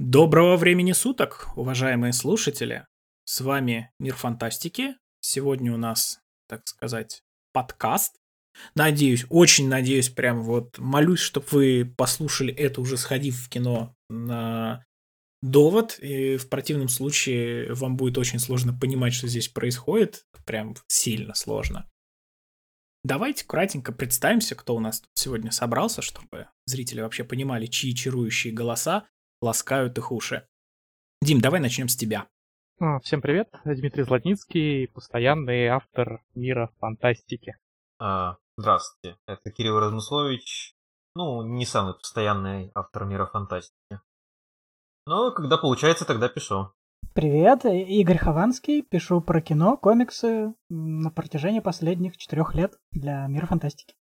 Доброго времени суток, уважаемые слушатели. С вами Мир Фантастики. Сегодня у нас, так сказать, подкаст. Надеюсь, очень надеюсь, прям вот молюсь, чтобы вы послушали это уже сходив в кино на довод, и в противном случае вам будет очень сложно понимать, что здесь происходит, прям сильно сложно. Давайте кратенько представимся, кто у нас тут сегодня собрался, чтобы зрители вообще понимали, чьи чарующие голоса ласкают их уши. Дим, давай начнем с тебя. А, всем привет, Дмитрий Златницкий, постоянный автор мира фантастики. А, здравствуйте, это Кирилл Размыслович. Ну, не самый постоянный автор мира фантастики. Но когда получается, тогда пишу. Привет, Игорь Хованский, пишу про кино, комиксы на протяжении последних четырех лет для мира фантастики.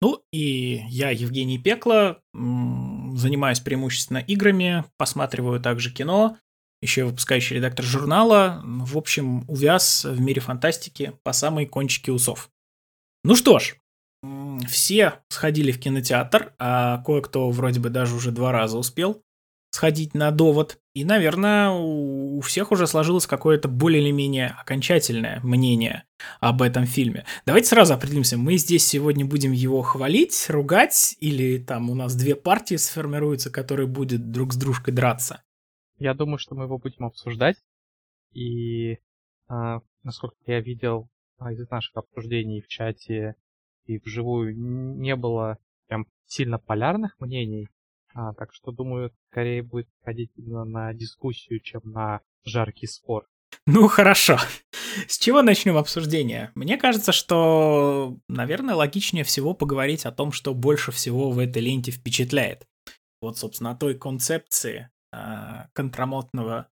Ну и я, Евгений Пекло, занимаюсь преимущественно играми, посматриваю также кино, еще выпускающий редактор журнала. В общем, увяз в мире фантастики по самой кончике усов. Ну что ж, все сходили в кинотеатр, а кое-кто вроде бы даже уже два раза успел сходить на довод. И, наверное, у всех уже сложилось какое-то более или менее окончательное мнение об этом фильме. Давайте сразу определимся, мы здесь сегодня будем его хвалить, ругать, или там у нас две партии сформируются, которые будут друг с дружкой драться? Я думаю, что мы его будем обсуждать. И, а, насколько я видел а, из наших обсуждений в чате и вживую, не было прям сильно полярных мнений. А, так что, думаю, скорее будет ходить именно на дискуссию, чем на жаркий спор. Ну, хорошо. С чего начнем обсуждение? Мне кажется, что, наверное, логичнее всего поговорить о том, что больше всего в этой ленте впечатляет. Вот, собственно, той концепции э, контрамотного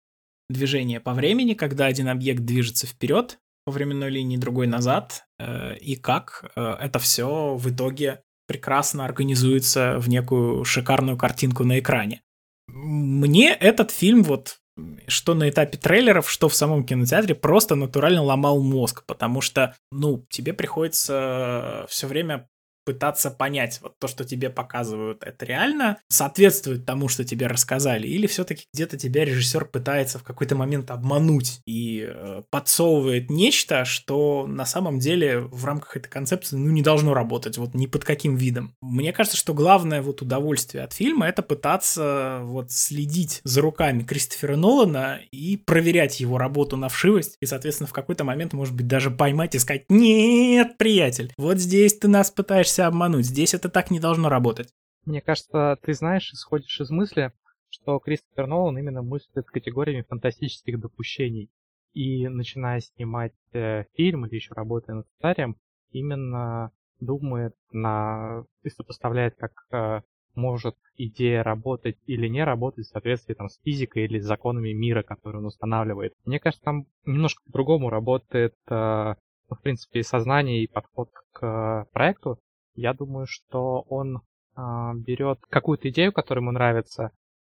движения по времени, когда один объект движется вперед по временной линии, другой назад, э, и как э, это все в итоге прекрасно организуется в некую шикарную картинку на экране. Мне этот фильм вот что на этапе трейлеров, что в самом кинотеатре, просто натурально ломал мозг, потому что, ну, тебе приходится все время пытаться понять, вот то, что тебе показывают, это реально соответствует тому, что тебе рассказали, или все-таки где-то тебя режиссер пытается в какой-то момент обмануть и э, подсовывает нечто, что на самом деле в рамках этой концепции, ну, не должно работать, вот ни под каким видом. Мне кажется, что главное вот удовольствие от фильма это пытаться вот следить за руками Кристофера Нолана и проверять его работу на вшивость, и, соответственно, в какой-то момент, может быть, даже поймать и сказать, нет, приятель, вот здесь ты нас пытаешься пытаешься обмануть. Здесь это так не должно работать. Мне кажется, ты знаешь, исходишь из мысли, что Кристофер Нолан именно мыслит категориями фантастических допущений. И начиная снимать э, фильм или еще работая над сценарием, именно думает на и сопоставляет, как э, может идея работать или не работать в соответствии там, с физикой или с законами мира, которые он устанавливает. Мне кажется, там немножко по-другому работает, э, в принципе, сознание и подход к э, проекту. Я думаю, что он э, берет какую-то идею, которая ему нравится,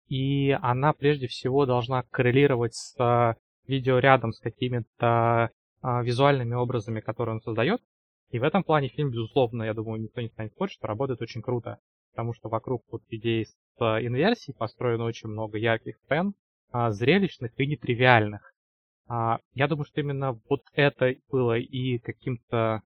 и она прежде всего должна коррелировать с э, видеорядом, с какими-то э, визуальными образами, которые он создает. И в этом плане фильм, безусловно, я думаю, никто не станет спорить, работает очень круто. Потому что вокруг вот идей с инверсией построено очень много ярких сцен, э, зрелищных и нетривиальных. Uh, я думаю, что именно вот это было и каким-то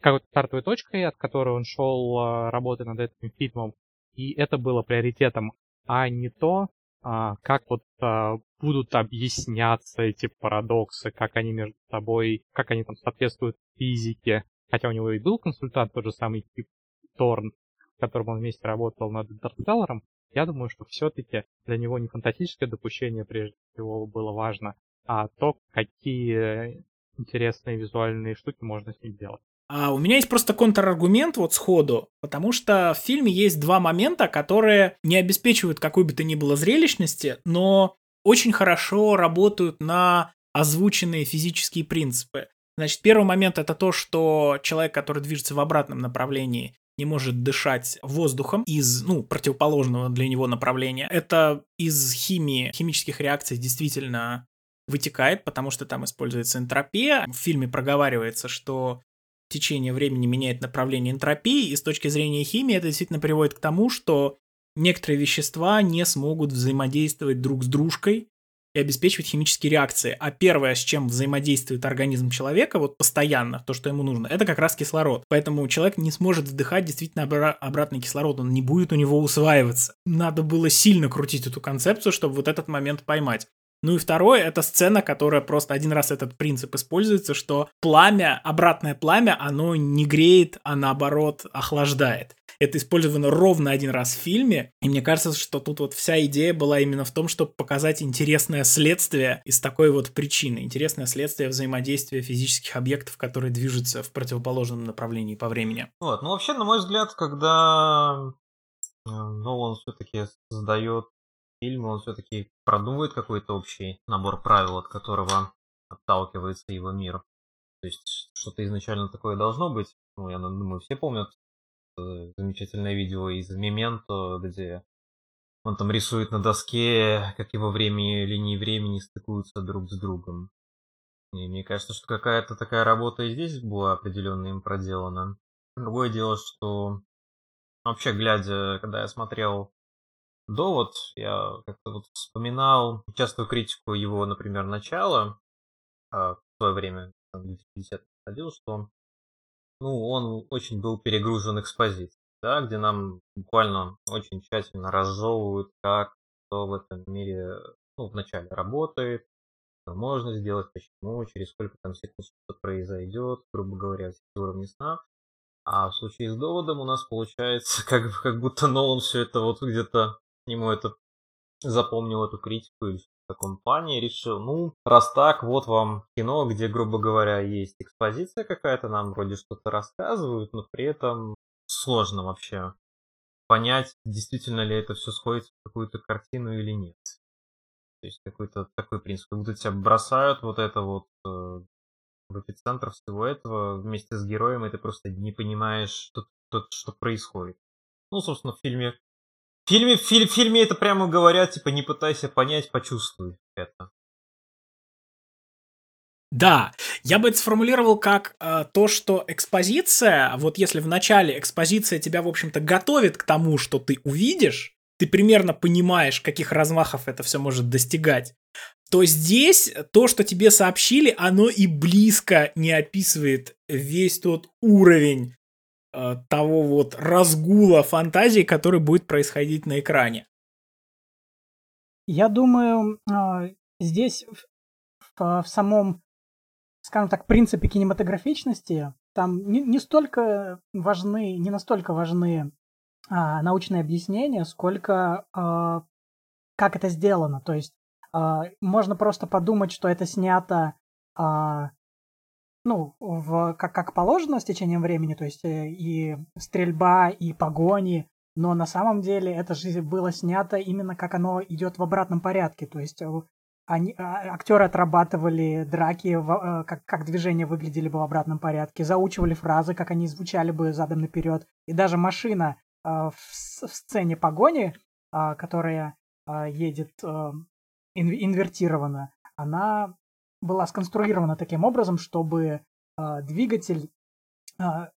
какой-то стартовой точкой, от которой он шел а, работать над этим фильмом, и это было приоритетом, а не то, а, как вот а, будут объясняться эти парадоксы, как они между собой, как они там соответствуют физике. Хотя у него и был консультант, тот же самый Кип Торн, с которым он вместе работал над Интерстелларом, я думаю, что все-таки для него не фантастическое допущение прежде всего было важно, а то, какие интересные визуальные штуки можно с ним делать. А у меня есть просто контраргумент вот сходу, потому что в фильме есть два момента, которые не обеспечивают какой бы то ни было зрелищности, но очень хорошо работают на озвученные физические принципы. Значит, первый момент это то, что человек, который движется в обратном направлении, не может дышать воздухом из, ну, противоположного для него направления. Это из химии, химических реакций действительно вытекает, потому что там используется энтропия. В фильме проговаривается, что течение времени меняет направление энтропии, и с точки зрения химии это действительно приводит к тому, что некоторые вещества не смогут взаимодействовать друг с дружкой и обеспечивать химические реакции. А первое, с чем взаимодействует организм человека, вот постоянно, то, что ему нужно, это как раз кислород. Поэтому человек не сможет вдыхать действительно обра- обратный кислород, он не будет у него усваиваться. Надо было сильно крутить эту концепцию, чтобы вот этот момент поймать. Ну и второе, это сцена, которая просто один раз этот принцип используется, что пламя, обратное пламя, оно не греет, а наоборот охлаждает. Это использовано ровно один раз в фильме, и мне кажется, что тут вот вся идея была именно в том, чтобы показать интересное следствие из такой вот причины, интересное следствие взаимодействия физических объектов, которые движутся в противоположном направлении по времени. Вот, ну вообще, на мой взгляд, когда э, Нолан все-таки создает фильм, он все-таки продумывает какой-то общий набор правил, от которого отталкивается его мир. То есть что-то изначально такое должно быть. Ну, я думаю, все помнят э, замечательное видео из Мементо, где он там рисует на доске, как его времени, линии времени стыкуются друг с другом. И мне кажется, что какая-то такая работа и здесь была определенно им проделана. Другое дело, что вообще глядя, когда я смотрел довод, я как-то вот вспоминал частую критику его, например, начала, а, в свое время, в 2050 ходил, что ну, он очень был перегружен экспозицией, да, где нам буквально очень тщательно разжевывают, как что в этом мире ну, вначале работает, что можно сделать, почему, через сколько там секунд что-то произойдет, грубо говоря, все уровни сна. А в случае с доводом у нас получается, как, как будто Нолан все это вот где-то ему это запомнил эту критику или в таком решил, ну, раз так, вот вам кино, где, грубо говоря, есть экспозиция какая-то, нам вроде что-то рассказывают, но при этом сложно вообще понять, действительно ли это все сходится в какую-то картину или нет. То есть какой-то такой принцип, как будто тебя бросают вот это вот э, в эпицентр всего этого вместе с героем, и ты просто не понимаешь, что, что, что происходит. Ну, собственно, в фильме фильме, в, фильме, это прямо говорят, типа, не пытайся понять, почувствуй это. Да, я бы это сформулировал как э, то, что экспозиция, вот если в начале экспозиция тебя, в общем-то, готовит к тому, что ты увидишь, ты примерно понимаешь, каких размахов это все может достигать, то здесь то, что тебе сообщили, оно и близко не описывает весь тот уровень того вот разгула фантазии, который будет происходить на экране. Я думаю, э, здесь в, самом скажем так, принципе кинематографичности, там не, столько важны, не настолько важны а, научные объяснения, сколько а, как это сделано. То есть можно просто подумать, что это снято а, ну, в, как, как положено с течением времени, то есть э, и стрельба, и погони, но на самом деле это же было снято именно как оно идет в обратном порядке. То есть э, они, а, актеры отрабатывали драки, в, а, как, как движения выглядели бы в обратном порядке, заучивали фразы, как они звучали бы задом наперед. И даже машина в, в сцене погони, а, которая едет ин, инвертирована, она была сконструирована таким образом, чтобы а, двигатель а,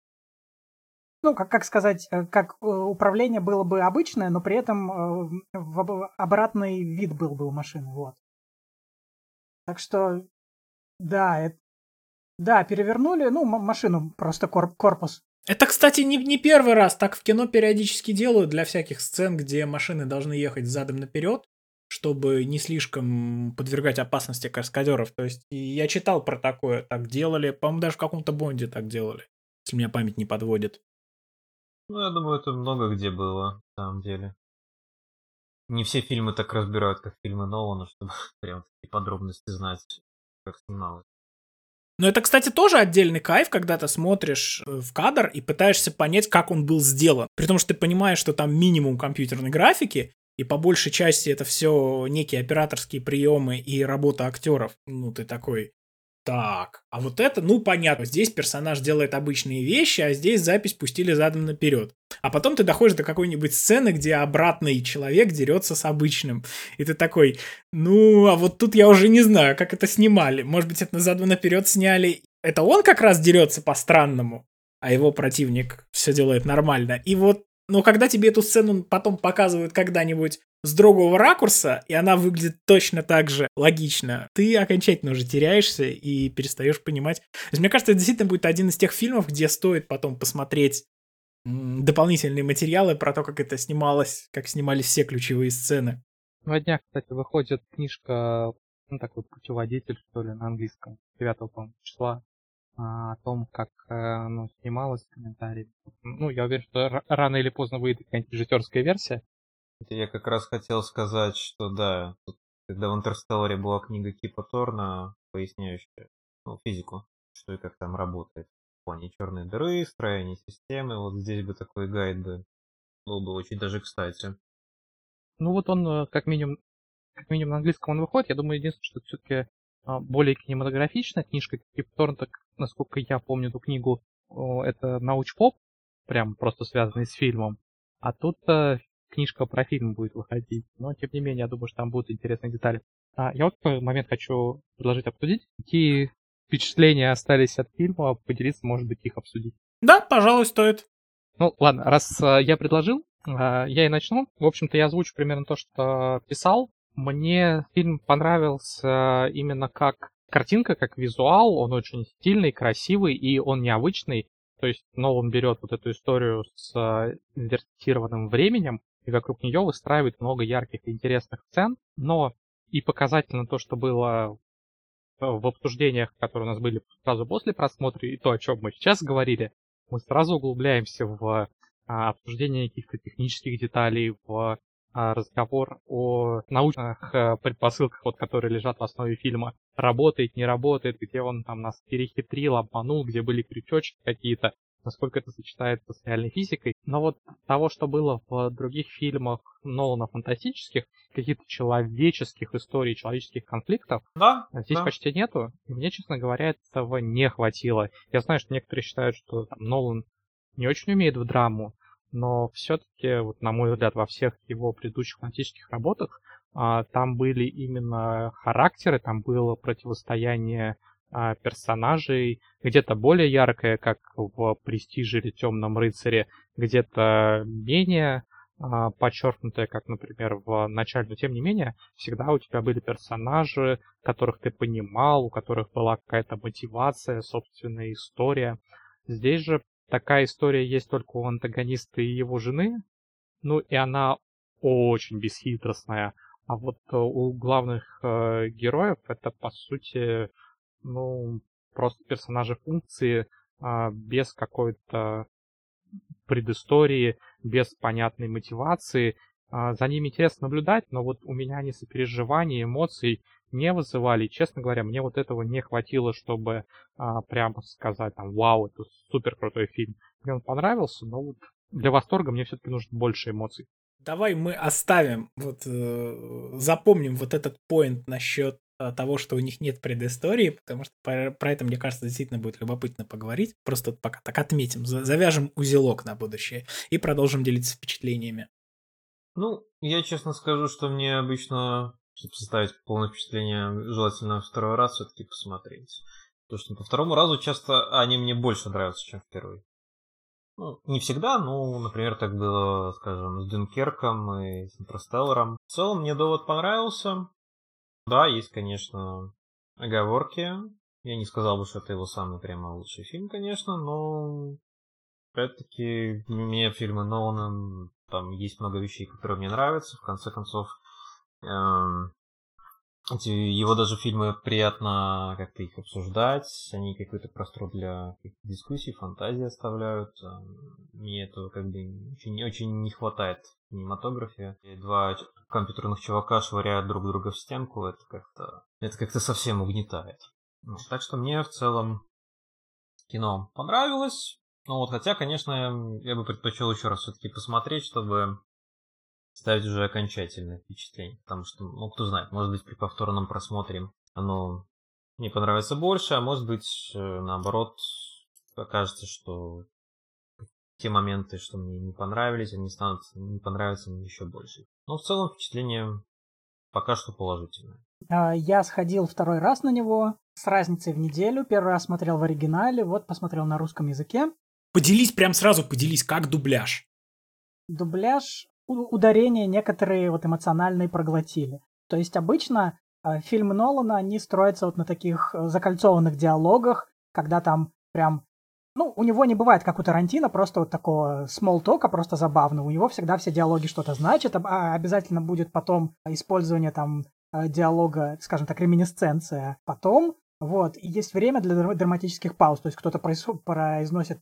ну, как, как сказать, э, как э, управление было бы обычное, но при этом э, в обратный вид был бы у машины, вот. Так что, да, это, да, перевернули, ну, машину, просто корп, корпус. Это, кстати, не, не первый раз. Так в кино периодически делают для всяких сцен, где машины должны ехать задом наперед, чтобы не слишком подвергать опасности каскадеров. То есть я читал про такое, так делали. По-моему, даже в каком-то Бонде так делали, если меня память не подводит. Ну, я думаю, это много где было, на самом деле не все фильмы так разбирают, как фильмы Нолана, чтобы прям такие подробности знать, как снималось. Но это, кстати, тоже отдельный кайф, когда ты смотришь э, в кадр и пытаешься понять, как он был сделан. При том, что ты понимаешь, что там минимум компьютерной графики, и по большей части это все некие операторские приемы и работа актеров. Ну, ты такой, так, а вот это, ну понятно, здесь персонаж делает обычные вещи, а здесь запись пустили задом наперед. А потом ты доходишь до какой-нибудь сцены, где обратный человек дерется с обычным. И ты такой, ну, а вот тут я уже не знаю, как это снимали. Может быть, это задом наперед сняли. Это он как раз дерется по-странному, а его противник все делает нормально. И вот Но когда тебе эту сцену потом показывают когда-нибудь с другого ракурса, и она выглядит точно так же логично, ты окончательно уже теряешься и перестаешь понимать. То есть, мне кажется, это действительно будет один из тех фильмов, где стоит потом посмотреть дополнительные материалы про то, как это снималось, как снимались все ключевые сцены. На днях, кстати, выходит книжка, ну, такой путеводитель, что ли, на английском, 9 по числа, о том, как ну, снималось комментарии. Ну, я уверен, что рано или поздно выйдет какая-нибудь режиссерская версия. Я как раз хотел сказать, что да, когда в Интерстелларе была книга Кипа Торна, поясняющая ну, физику, что и как там работает в плане черной дыры, строения системы, вот здесь бы такой гайд бы был бы очень даже кстати. Ну вот он, э, как минимум, как минимум на английском он выходит. Я думаю, единственное, что все-таки а, более кинематографичная книжка. Кип Торнток, насколько я помню эту книгу, это науч-поп, прям просто связанный с фильмом. А тут э, книжка про фильм будет выходить. Но, тем не менее, я думаю, что там будут интересные детали. А, я вот такой момент хочу предложить обсудить. Какие впечатления остались от фильма, поделиться, может быть, их обсудить. Да, пожалуй, стоит. Ну, ладно, раз э, я предложил, э, я и начну. В общем-то, я озвучу примерно то, что писал. Мне фильм понравился именно как картинка, как визуал. Он очень стильный, красивый и он необычный. То есть Нолан берет вот эту историю с э, инвертированным временем и вокруг нее выстраивает много ярких и интересных сцен, но и показательно то, что было в обсуждениях, которые у нас были сразу после просмотра, и то, о чем мы сейчас говорили, мы сразу углубляемся в а, обсуждение каких-то технических деталей, в разговор о научных э, предпосылках, вот, которые лежат в основе фильма. Работает, не работает, где он там нас перехитрил, обманул, где были крючочки какие-то, насколько это сочетается с реальной физикой. Но вот того, что было в других фильмах Нолана фантастических, каких-то человеческих историй, человеческих конфликтов, да, здесь да. почти нету. И мне, честно говоря, этого не хватило. Я знаю, что некоторые считают, что там, Нолан не очень умеет в драму, но все-таки, вот, на мой взгляд, во всех его предыдущих фантастических работах а, там были именно характеры, там было противостояние а, персонажей, где-то более яркое, как в «Престиже» или «Темном рыцаре», где-то менее а, подчеркнутое, как, например, в начале, но тем не менее, всегда у тебя были персонажи, которых ты понимал, у которых была какая-то мотивация, собственная история. Здесь же Такая история есть только у антагониста и его жены. Ну и она очень бесхитростная. А вот э, у главных э, героев это по сути, ну, просто персонажи функции э, без какой-то предыстории, без понятной мотивации. Э, за ними интересно наблюдать, но вот у меня они сопереживания, эмоций не вызывали. И, честно говоря, мне вот этого не хватило, чтобы а, прямо сказать, там, вау, это супер крутой фильм. Мне он понравился, но вот для восторга мне все-таки нужно больше эмоций. Давай мы оставим, вот э, запомним вот этот поинт насчет э, того, что у них нет предыстории, потому что про, про это, мне кажется, действительно будет любопытно поговорить. Просто пока так отметим, завяжем узелок на будущее и продолжим делиться впечатлениями. Ну, я честно скажу, что мне обычно чтобы составить полное впечатление, желательно второй раз все-таки посмотреть. Потому что по второму разу часто они мне больше нравятся, чем в первый. Ну, не всегда, ну, например, так было, скажем, с Дюнкерком и с Интерстелларом. В целом мне довод понравился. Да, есть, конечно, оговорки. Я не сказал бы, что это его самый прямо лучший фильм, конечно, но опять-таки мне фильмы Нолана там есть много вещей, которые мне нравятся. В конце концов, его даже фильмы приятно как-то их обсуждать, они какой-то простор для дискуссий, фантазии оставляют. Эм, мне этого как бы очень, очень не хватает в кинематографе. Два компьютерных чувака швыряют друг друга в стенку, это как-то это как-то совсем угнетает. Так что мне в целом кино понравилось. Ну вот, хотя, конечно, я бы предпочел еще раз все-таки посмотреть, чтобы ставить уже окончательное впечатление. Потому что, ну, кто знает, может быть, при повторном просмотре оно не понравится больше, а может быть, э, наоборот, окажется, что те моменты, что мне не понравились, они станут не понравятся мне еще больше. Но в целом впечатление пока что положительное. А, я сходил второй раз на него с разницей в неделю. Первый раз смотрел в оригинале, вот посмотрел на русском языке. Поделись прям сразу, поделись, как дубляж. дубляж, ударения некоторые вот эмоциональные проглотили. То есть обычно э, фильмы Нолана, они строятся вот на таких э, закольцованных диалогах, когда там прям ну, у него не бывает, как у Тарантино, просто вот такого смолтока, просто забавного. У него всегда все диалоги что-то значат, а обязательно будет потом использование там э, диалога, скажем так, реминесценция потом. Вот, и есть время для драматических пауз, то есть кто-то произносит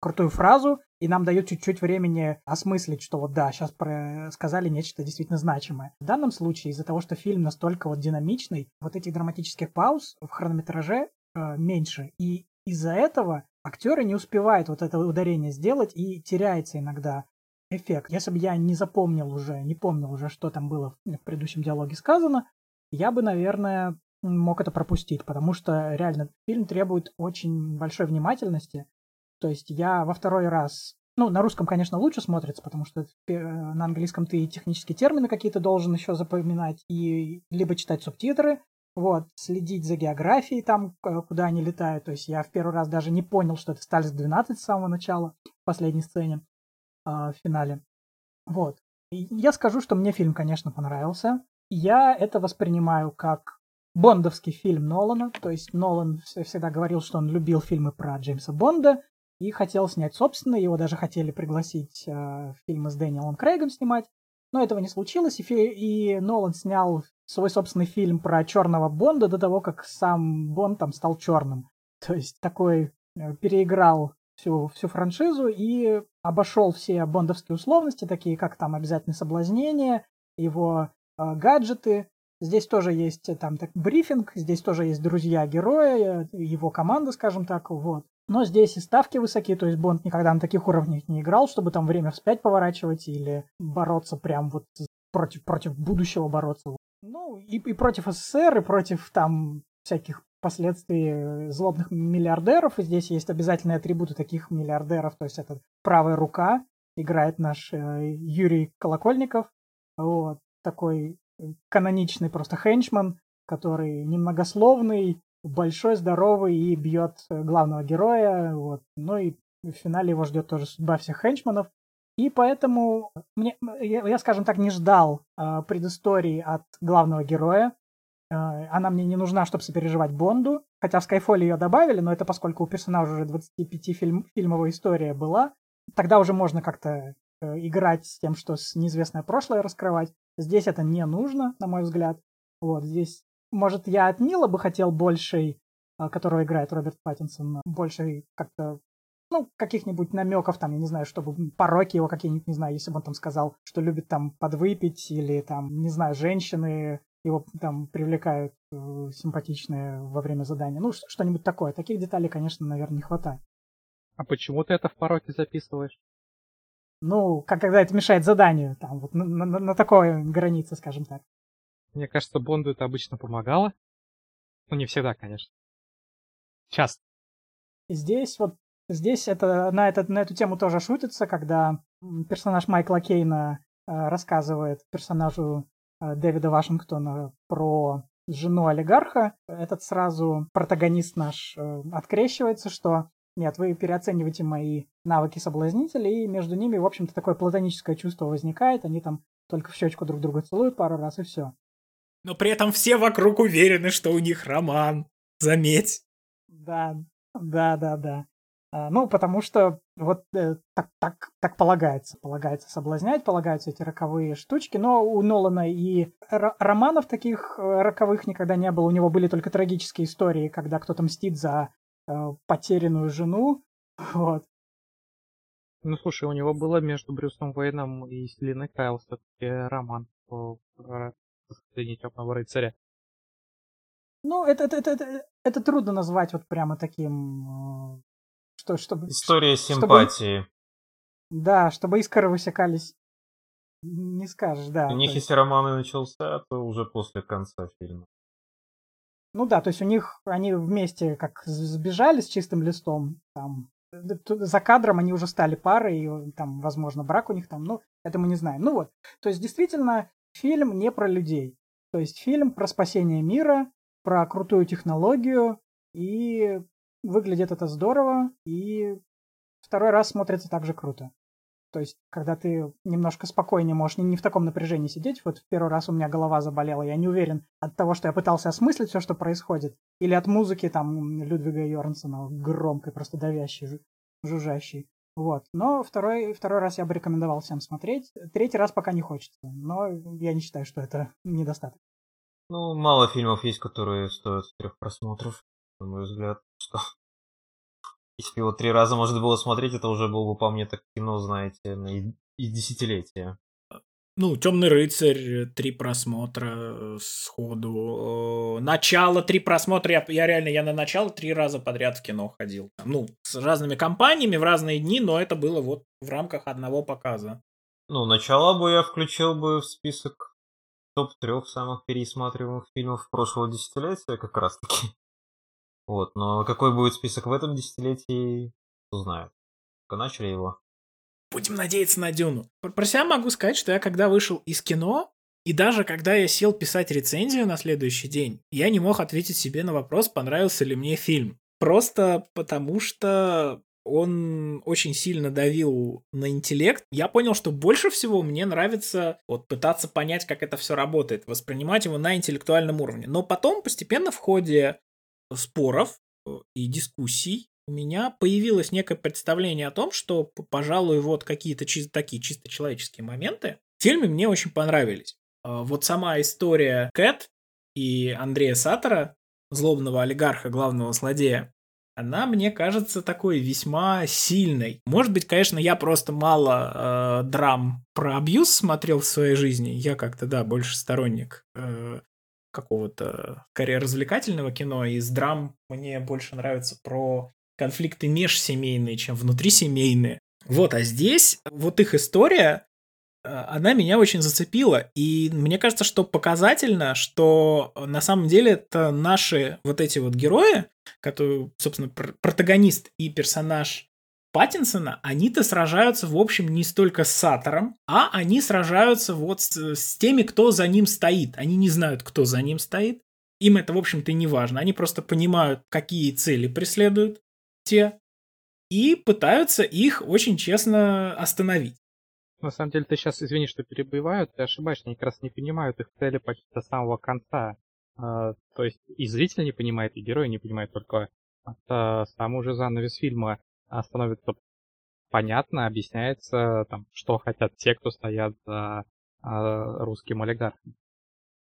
крутую фразу, и нам дают чуть-чуть времени осмыслить, что вот да, сейчас про... сказали нечто действительно значимое. В данном случае, из-за того, что фильм настолько вот динамичный, вот этих драматических пауз в хронометраже э, меньше, и из-за этого актеры не успевают вот это ударение сделать и теряется иногда эффект. Если бы я не запомнил уже, не помнил уже, что там было в предыдущем диалоге сказано, я бы, наверное, мог это пропустить, потому что реально фильм требует очень большой внимательности. То есть я во второй раз ну, на русском, конечно, лучше смотрится, потому что на английском ты технические термины какие-то должен еще запоминать и либо читать субтитры, вот, следить за географией там, куда они летают. То есть я в первый раз даже не понял, что это Стальс 12 с самого начала, в последней сцене, э, в финале. Вот. Я скажу, что мне фильм, конечно, понравился. Я это воспринимаю как бондовский фильм Нолана. То есть Нолан всегда говорил, что он любил фильмы про Джеймса Бонда и хотел снять собственный. Его даже хотели пригласить э, фильмы с Дэниелом Крейгом снимать. Но этого не случилось, и, и Нолан снял свой собственный фильм про черного Бонда до того, как сам Бонд там стал черным. То есть такой э, переиграл всю, всю франшизу и обошел все бондовские условности, такие как там обязательное соблазнение, его э, гаджеты. Здесь тоже есть э, там так, брифинг, здесь тоже есть друзья героя, э, его команда, скажем так, вот. Но здесь и ставки высокие, то есть Бонд никогда на таких уровнях не играл, чтобы там время вспять поворачивать или бороться прям вот против, против будущего бороться. Ну, и, и против СССР, и против там всяких последствий злобных миллиардеров. И здесь есть обязательные атрибуты таких миллиардеров, то есть это правая рука, играет наш э, Юрий Колокольников. Вот, такой каноничный просто хенчман, который немногословный, большой, здоровый и бьет главного героя. Вот. Ну и в финале его ждет тоже судьба всех хенчманов. И поэтому мне, я, я, скажем так, не ждал э, предыстории от главного героя. Э, она мне не нужна, чтобы сопереживать Бонду. Хотя в Skyfall ее добавили, но это поскольку у персонажа уже 25 фильм, история была. Тогда уже можно как-то э, играть с тем, что с неизвестное прошлое раскрывать. Здесь это не нужно, на мой взгляд. Вот здесь может, я от Нила бы хотел большей, а, которого играет Роберт Паттинсон, больше как-то ну, каких-нибудь намеков, там, я не знаю, чтобы пороки его какие-нибудь, не знаю, если бы он там сказал, что любит там подвыпить, или там, не знаю, женщины его там привлекают э, симпатичные во время задания. Ну, что-нибудь такое. Таких деталей, конечно, наверное, не хватает. А почему ты это в пороке записываешь? Ну, как когда это мешает заданию, там, вот на, на, на такой границе, скажем так. Мне кажется, Бонду это обычно помогало. Ну, не всегда, конечно. Часто. Здесь вот здесь это на, это, на эту тему тоже шутится, когда персонаж Майкла Кейна э, рассказывает персонажу э, Дэвида Вашингтона про жену олигарха. Этот сразу протагонист наш э, открещивается, что нет, вы переоцениваете мои навыки соблазнителя, и между ними, в общем-то, такое платоническое чувство возникает. Они там только в щечку друг друга целуют пару раз, и все. Но при этом все вокруг уверены, что у них роман. Заметь. Да, да, да, да. А, ну, потому что вот э, так, так, так полагается. Полагается соблазнять, полагаются эти роковые штучки. Но у Нолана и романов таких э, роковых никогда не было. У него были только трагические истории, когда кто-то мстит за э, потерянную жену. Вот. Ну, слушай, у него было между Брюсом Уэйном и Селиной Кайл все-таки роман по «Последний темного рыцаря». Ну, это, это, это, это, это трудно назвать вот прямо таким, э, что, чтобы... История симпатии. Чтобы, да, чтобы искры высекались, не скажешь, да. У них, есть... если роман и начался, то уже после конца фильма. Ну да, то есть у них, они вместе как сбежали с чистым листом, там, за кадром они уже стали парой, и там, возможно, брак у них там, ну, это мы не знаем. Ну вот, то есть действительно фильм не про людей. То есть фильм про спасение мира, про крутую технологию, и выглядит это здорово, и второй раз смотрится также круто. То есть, когда ты немножко спокойнее можешь не, не в таком напряжении сидеть. Вот в первый раз у меня голова заболела. Я не уверен от того, что я пытался осмыслить все, что происходит. Или от музыки там Людвига Йорнсона, громкой, просто давящей, жужжащей. Вот. Но второй, второй раз я бы рекомендовал всем смотреть. Третий раз пока не хочется. Но я не считаю, что это недостаток. Ну, мало фильмов есть, которые стоят трех просмотров, на мой взгляд. Что если его три раза можно было смотреть, это уже было бы по мне так кино, знаете, и, и десятилетия. Ну, Темный рыцарь, три просмотра э, сходу. Начало, три просмотра. Я, я реально, я на начало три раза подряд в кино ходил. Ну, с разными компаниями в разные дни, но это было вот в рамках одного показа. Ну, начало бы я включил бы в список топ-трех самых пересматриваемых фильмов прошлого десятилетия как раз таки. Вот, но какой будет список в этом десятилетии, кто знает. Только начали его. Будем надеяться на Дюну. Про себя могу сказать, что я когда вышел из кино, и даже когда я сел писать рецензию на следующий день, я не мог ответить себе на вопрос, понравился ли мне фильм. Просто потому что он очень сильно давил на интеллект. Я понял, что больше всего мне нравится вот пытаться понять, как это все работает, воспринимать его на интеллектуальном уровне. Но потом постепенно в ходе споров э, и дискуссий у меня появилось некое представление о том, что, пожалуй, вот какие-то чисто такие чисто человеческие моменты в фильме мне очень понравились. А, вот сама история Кэт и Андрея Саттера, злобного олигарха, главного злодея, она мне кажется такой весьма сильной. Может быть, конечно, я просто мало э, драм про абьюз смотрел в своей жизни. Я как-то, да, больше сторонник э, какого-то скорее развлекательного кино. Из драм мне больше нравится про конфликты межсемейные, чем внутрисемейные. Вот, а здесь вот их история, э, она меня очень зацепила. И мне кажется, что показательно, что на самом деле это наши вот эти вот герои, которые, собственно, протагонист и персонаж Паттинсона, они-то сражаются, в общем, не столько с Сатором, а они сражаются вот с, с теми, кто за ним стоит. Они не знают, кто за ним стоит. Им это, в общем-то, не важно. Они просто понимают, какие цели преследуют те, и пытаются их очень честно остановить. На самом деле, ты сейчас, извини, что перебиваю, ты ошибаешься, они как раз не понимают их цели почти до самого конца. А, то есть и зритель не понимает, и герой не понимает, только это сам уже занавес фильма становится понятно, объясняется, там, что хотят те, кто стоят за русским олигархом.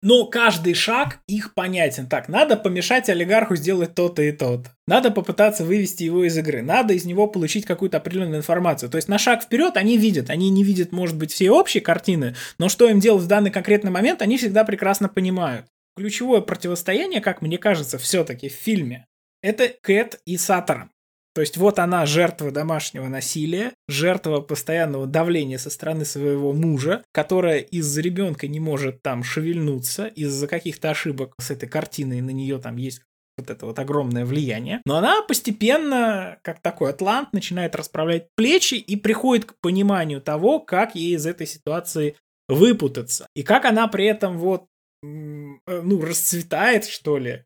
Но каждый шаг их понятен. Так, надо помешать олигарху сделать то-то и то-то. Надо попытаться вывести его из игры. Надо из него получить какую-то определенную информацию. То есть на шаг вперед они видят. Они не видят, может быть, все общие картины, но что им делать в данный конкретный момент, они всегда прекрасно понимают. Ключевое противостояние, как мне кажется, все-таки в фильме, это Кэт и Сатора. То есть вот она жертва домашнего насилия, жертва постоянного давления со стороны своего мужа, которая из-за ребенка не может там шевельнуться, из-за каких-то ошибок с этой картиной на нее там есть вот это вот огромное влияние. Но она постепенно, как такой атлант, начинает расправлять плечи и приходит к пониманию того, как ей из этой ситуации выпутаться. И как она при этом вот, ну, расцветает, что ли.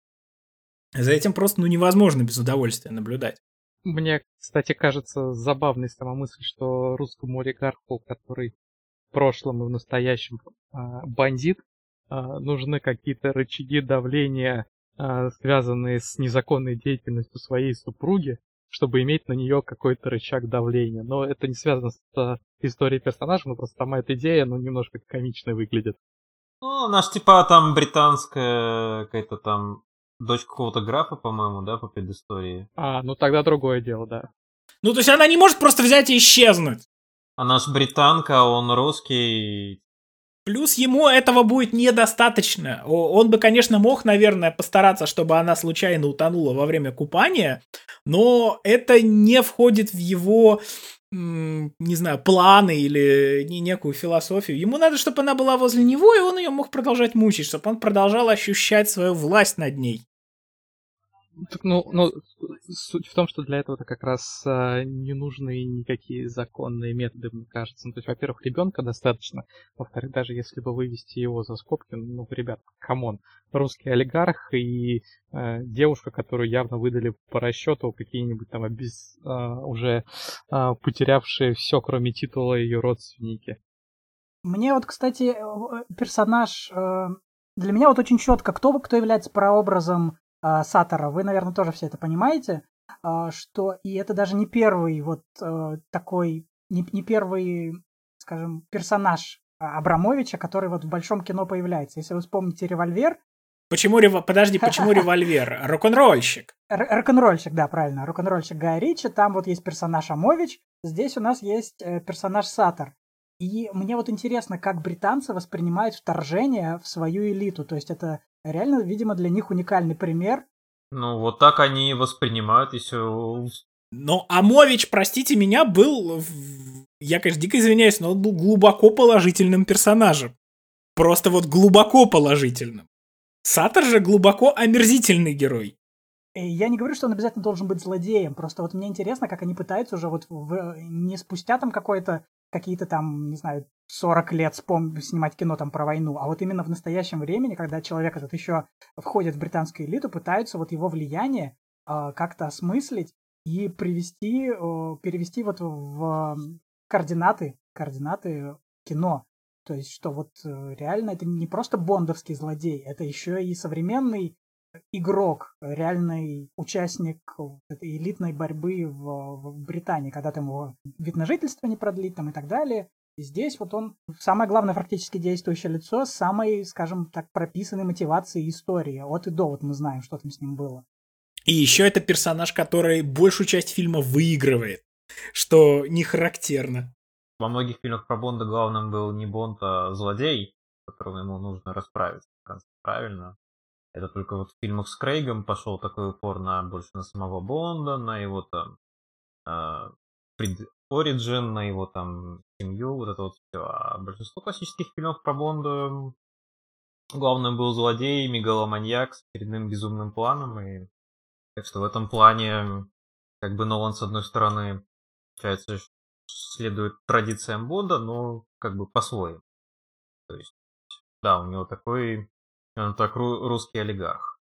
За этим просто, ну, невозможно без удовольствия наблюдать. Мне, кстати, кажется забавной сама мысль, что русскому олигарху, который в прошлом и в настоящем а, бандит, а, нужны какие-то рычаги давления, а, связанные с незаконной деятельностью своей супруги, чтобы иметь на нее какой-то рычаг давления. Но это не связано с историей персонажа, но просто сама эта идея, ну, немножко комично выглядит. Ну, наш типа там британская какая-то там дочь какого-то графа, по-моему, да, по предыстории. А, ну тогда другое дело, да. Ну, то есть она не может просто взять и исчезнуть. Она ж британка, а он русский. Плюс ему этого будет недостаточно. Он бы, конечно, мог, наверное, постараться, чтобы она случайно утонула во время купания, но это не входит в его не знаю, планы или не некую философию. Ему надо, чтобы она была возле него, и он ее мог продолжать мучить, чтобы он продолжал ощущать свою власть над ней. Так, ну, ну, суть в том, что для этого-то как раз а, не нужны никакие законные методы, мне кажется. Ну, то есть, во-первых, ребенка достаточно. Во-вторых, даже если бы вывести его за скобки, ну, ребят, come on, русский олигарх и э, девушка, которую явно выдали по расчету какие-нибудь там обез... э, уже э, потерявшие все, кроме титула ее родственники. Мне вот, кстати, персонаж э, для меня вот очень четко, кто, кто является прообразом э, Сатора. Вы, наверное, тоже все это понимаете, э, что и это даже не первый вот э, такой, не, не первый, скажем, персонаж Абрамовича, который вот в большом кино появляется. Если вы вспомните «Револьвер», Почему, рев... подожди, почему револьвер? Рок-н-ролльщик. Рок-н-ролльщик, да, правильно. Рок-н-ролльщик Гая Ричи. Там вот есть персонаж Амович. Здесь у нас есть э, персонаж Сатор. И мне вот интересно, как британцы воспринимают вторжение в свою элиту. То есть это реально, видимо, для них уникальный пример. Ну, вот так они воспринимают, если... Но Амович, простите меня, был... Я, конечно, дико извиняюсь, но он был глубоко положительным персонажем. Просто вот глубоко положительным. Сатор же глубоко омерзительный герой. Я не говорю, что он обязательно должен быть злодеем, просто вот мне интересно, как они пытаются уже вот в, не спустя там какой-то какие-то там, не знаю, 40 лет спом- снимать кино там про войну, а вот именно в настоящем времени, когда человек этот еще входит в британскую элиту, пытаются вот его влияние э, как-то осмыслить и привести, э, перевести вот в координаты, координаты кино. То есть, что вот э, реально это не просто бондовский злодей, это еще и современный игрок, реальный участник этой элитной борьбы в, в Британии, когда там его вид на жительство не продлит там и так далее. И здесь вот он самое главное фактически действующее лицо с самой, скажем так, прописанной мотивацией истории. От и до вот мы знаем, что там с ним было. И еще это персонаж, который большую часть фильма выигрывает, что не характерно. Во многих фильмах про Бонда главным был не Бонд, а злодей, которого ему нужно расправиться. Правильно? Это только вот в фильмах с Крейгом пошел такой упор на больше на самого Бонда, на его там э, на его там семью, вот это вот все. А большинство классических фильмов про Бонда главным был злодей, мегаломаньяк с очередным безумным планом. И так что в этом плане как бы Нолан с одной стороны, получается, следует традициям Бонда, но как бы по-своему. То есть, да, у него такой он так русский олигарх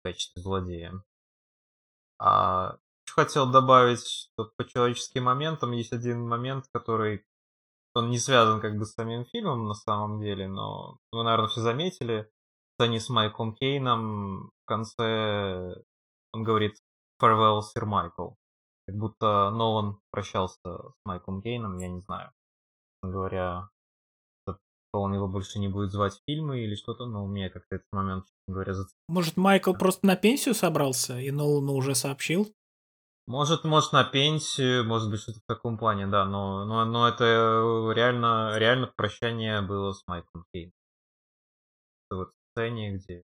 в качестве злодея. А хотел добавить, что по человеческим моментам есть один момент, который он не связан как бы с самим фильмом на самом деле, но вы, наверное, все заметили, сцене с Майклом Кейном в конце он говорит «Farewell, сэр Майкл». Как будто Нолан прощался с Майклом Кейном, я не знаю. Говоря, он его больше не будет звать в фильмы или что-то, но у меня как-то этот момент, честно говоря, зацепил. Может, Майкл просто на пенсию собрался и Нолану уже сообщил? Может, может на пенсию, может быть что-то в таком плане, да, но, но, но это реально, реально прощание было с Майклом Кейном. Это вот сцене, где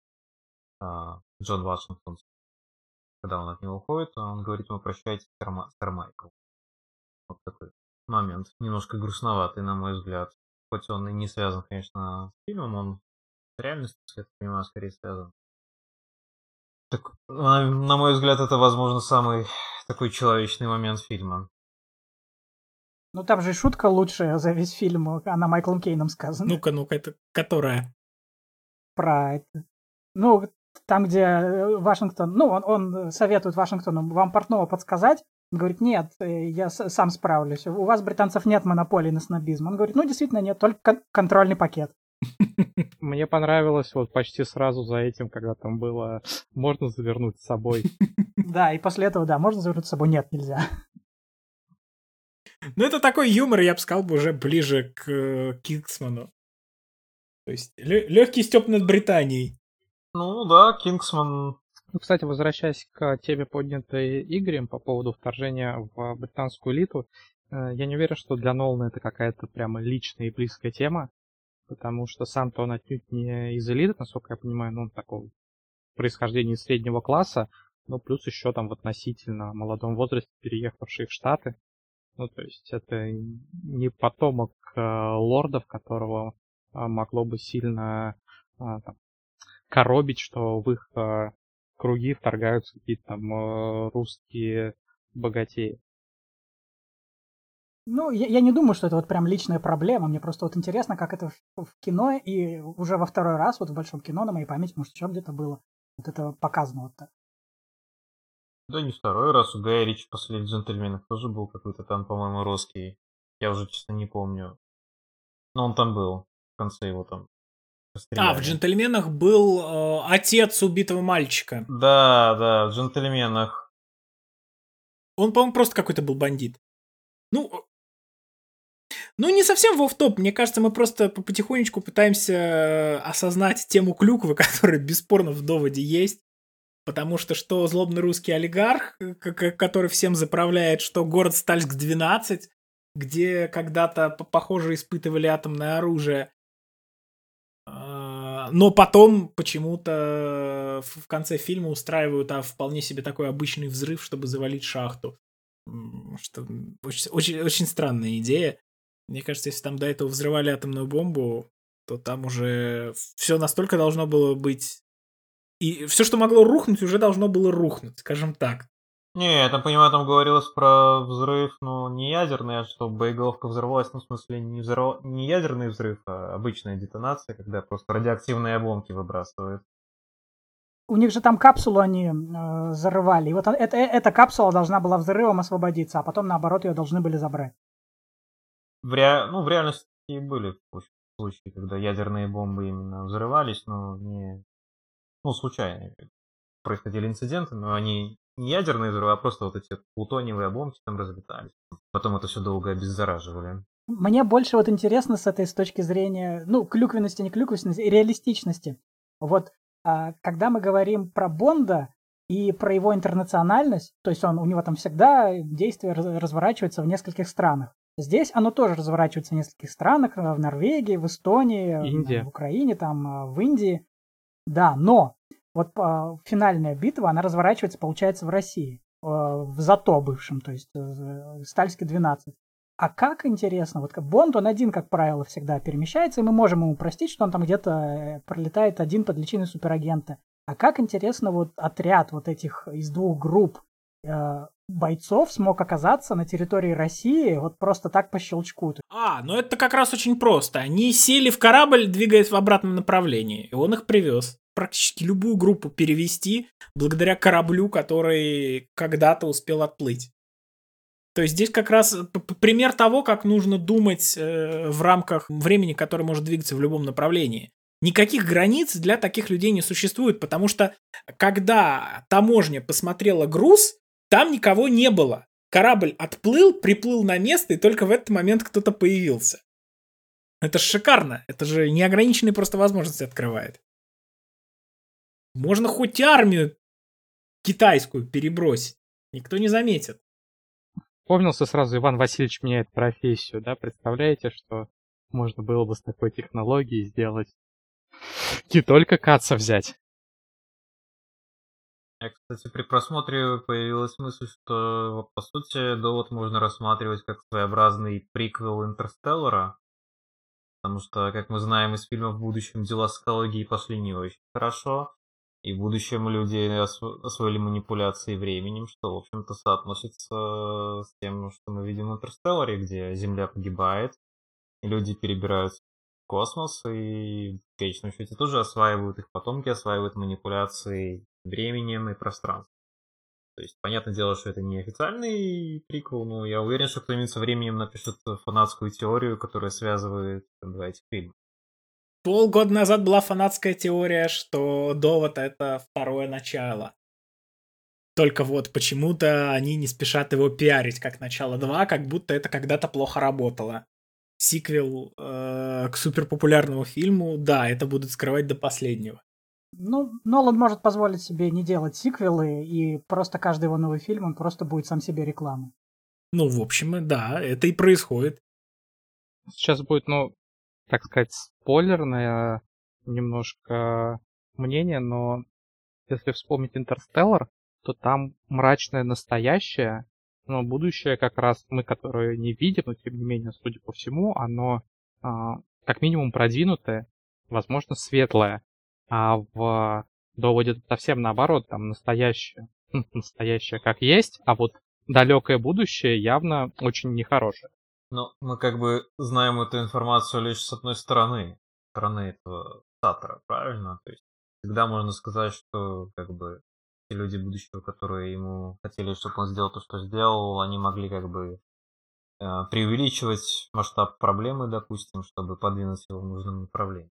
а, Джон Вашингтон, когда он от него уходит, он говорит ему прощайте, сэр, сэр Майкл. Вот такой момент, немножко грустноватый, на мой взгляд хоть он и не связан, конечно, с фильмом, он с реальностью, я так понимаю, скорее связан. Так, на, на мой взгляд, это, возможно, самый такой человечный момент фильма. Ну там же шутка лучшая за весь фильм, она Майклом Кейном сказана. Ну-ка, ну-ка, это которая? Про это. Ну, там, где э, Вашингтон, ну, он, он советует Вашингтону вам портного подсказать, он говорит, нет, э, я сам справлюсь. У вас, британцев, нет монополии на снобизм. Он говорит, ну, действительно нет, только контрольный пакет. Мне понравилось вот почти сразу за этим, когда там было «можно завернуть с собой». Да, и после этого, да, можно завернуть с собой, нет, нельзя. Ну, это такой юмор, я бы сказал, бы уже ближе к э, Кингсману. То есть легкий степ над Британией. Ну да, Кингсман ну, кстати, возвращаясь к теме, поднятой Игорем по поводу вторжения в британскую элиту, э, я не уверен, что для Нолана это какая-то прямо личная и близкая тема, потому что сам-то он отнюдь не из элиты, насколько я понимаю, но он такого происхождения среднего класса, но плюс еще там в относительно молодом возрасте переехавший в Штаты. Ну, то есть это не потомок э, лордов, которого э, могло бы сильно там, коробить, что в их круги вторгаются какие-то там э, русские богатеи. Ну, я, я не думаю, что это вот прям личная проблема. Мне просто вот интересно, как это в, в кино и уже во второй раз вот в большом кино на моей памяти, может, еще где-то было вот это показано вот так. Да не второй раз. У Гая Ричи «Последних джентльменов» тоже был какой-то там, по-моему, русский. Я уже, честно, не помню. Но он там был. В конце его там а, в «Джентльменах» был э, отец убитого мальчика. Да, да, в «Джентльменах». Он, по-моему, просто какой-то был бандит. Ну, ну, не совсем в топ Мне кажется, мы просто потихонечку пытаемся э, осознать тему клюквы, которая бесспорно в доводе есть. Потому что что злобный русский олигарх, который всем заправляет, что город Стальск-12, где когда-то, похоже, испытывали атомное оружие, но потом почему-то в конце фильма устраивают а, вполне себе такой обычный взрыв, чтобы завалить шахту. Что очень, очень, очень странная идея. Мне кажется, если там до этого взрывали атомную бомбу, то там уже все настолько должно было быть... И все, что могло рухнуть, уже должно было рухнуть, скажем так. Не, я там понимаю, там говорилось про взрыв, ну, не ядерный, а что боеголовка взорвалась, ну, в смысле, не, взорв... не ядерный взрыв, а обычная детонация, когда просто радиоактивные обломки выбрасывают. У них же там капсулу они э, зарывали, и вот это, эта капсула должна была взрывом освободиться, а потом, наоборот, ее должны были забрать. В, ре... ну, в реальности были случаи, когда ядерные бомбы именно взрывались, но не... Ну, случайно происходили инциденты, но они не ядерные взрывы, а просто вот эти плутониевые обломки там разлетались. Потом это все долго обеззараживали. Мне больше вот интересно с этой с точки зрения, ну, клюквенности, не клюквенности, реалистичности. Вот а, когда мы говорим про Бонда и про его интернациональность, то есть он, у него там всегда действие разворачивается в нескольких странах. Здесь оно тоже разворачивается в нескольких странах, в Норвегии, в Эстонии, Индия. в Украине, там, в Индии. Да, но вот а, финальная битва, она разворачивается, получается, в России, э, в ЗАТО бывшем, то есть э, Стальский 12. А как интересно, вот Бонд, он один, как правило, всегда перемещается, и мы можем ему простить, что он там где-то э, пролетает один под личиной суперагента. А как интересно, вот отряд вот этих из двух групп э, бойцов смог оказаться на территории России вот просто так по щелчку. А, ну это как раз очень просто. Они сели в корабль, двигаясь в обратном направлении, и он их привез практически любую группу перевести благодаря кораблю, который когда-то успел отплыть. То есть здесь как раз пример того, как нужно думать э, в рамках времени, которое может двигаться в любом направлении. Никаких границ для таких людей не существует, потому что когда таможня посмотрела груз, там никого не было. Корабль отплыл, приплыл на место, и только в этот момент кто-то появился. Это шикарно. Это же неограниченные просто возможности открывает. Можно хоть армию китайскую перебросить. Никто не заметит. Помнился сразу Иван Васильевич меняет профессию, да? Представляете, что можно было бы с такой технологией сделать? Не только каца взять. Я, кстати, при просмотре появилась мысль, что, по сути, довод можно рассматривать как своеобразный приквел Интерстеллара. Потому что, как мы знаем из фильмов в будущем, дела с экологией пошли не очень хорошо. И в будущем люди осво- освоили манипуляции временем, что, в общем-то, соотносится с тем, что мы видим в Интерстелларе, где Земля погибает, люди перебираются в космос, и в конечном счете тоже осваивают, их потомки осваивают манипуляции временем и пространством. То есть, понятное дело, что это не официальный прикол, но я уверен, что кто-нибудь со временем напишет фанатскую теорию, которая связывает два этих фильма. Полгода назад была фанатская теория, что довод это второе начало. Только вот почему-то они не спешат его пиарить как начало 2, как будто это когда-то плохо работало. Сиквел э, к суперпопулярному фильму, да, это будут скрывать до последнего. Ну, Нолан может позволить себе не делать сиквелы, и просто каждый его новый фильм, он просто будет сам себе рекламой. Ну, в общем, да, это и происходит. Сейчас будет, ну, так сказать, спойлерное немножко мнение, но если вспомнить Интерстеллар, то там мрачное настоящее, но будущее как раз мы, которые не видим, но тем не менее, судя по всему, оно а, как минимум продвинутое, возможно, светлое. А в доводит совсем наоборот, там настоящее, настоящее как есть, а вот далекое будущее явно очень нехорошее. Но мы как бы знаем эту информацию лишь с одной стороны, стороны этого Сатора, правильно? То есть всегда можно сказать, что как бы те люди будущего, которые ему хотели, чтобы он сделал то, что сделал, они могли как бы э, преувеличивать масштаб проблемы, допустим, чтобы подвинуть его в нужном направлении.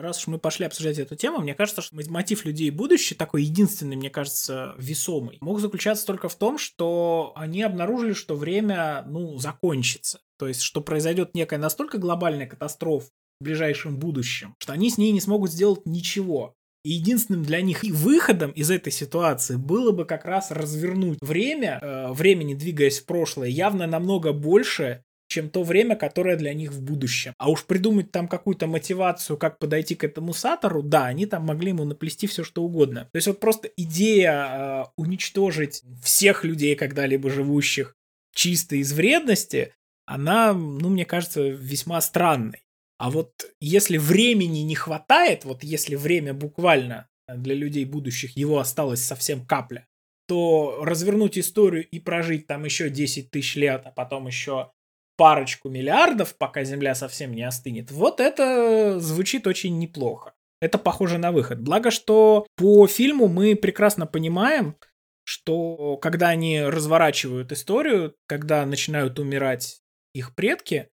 Раз уж мы пошли обсуждать эту тему, мне кажется, что мотив людей будущее такой единственный, мне кажется, весомый, мог заключаться только в том, что они обнаружили, что время, ну, закончится. То есть, что произойдет некая настолько глобальная катастрофа в ближайшем будущем, что они с ней не смогут сделать ничего. И единственным для них выходом из этой ситуации было бы как раз развернуть время, э, времени двигаясь в прошлое, явно намного больше, чем то время, которое для них в будущем. А уж придумать там какую-то мотивацию, как подойти к этому Сатору, да, они там могли ему наплести все что угодно. То есть вот просто идея э, уничтожить всех людей, когда-либо живущих, чисто из вредности, она, ну, мне кажется, весьма странной. А вот если времени не хватает, вот если время буквально для людей будущих его осталось совсем капля, то развернуть историю и прожить там еще 10 тысяч лет, а потом еще парочку миллиардов, пока Земля совсем не остынет, вот это звучит очень неплохо. Это похоже на выход. Благо, что по фильму мы прекрасно понимаем, что когда они разворачивают историю, когда начинают умирать их предки,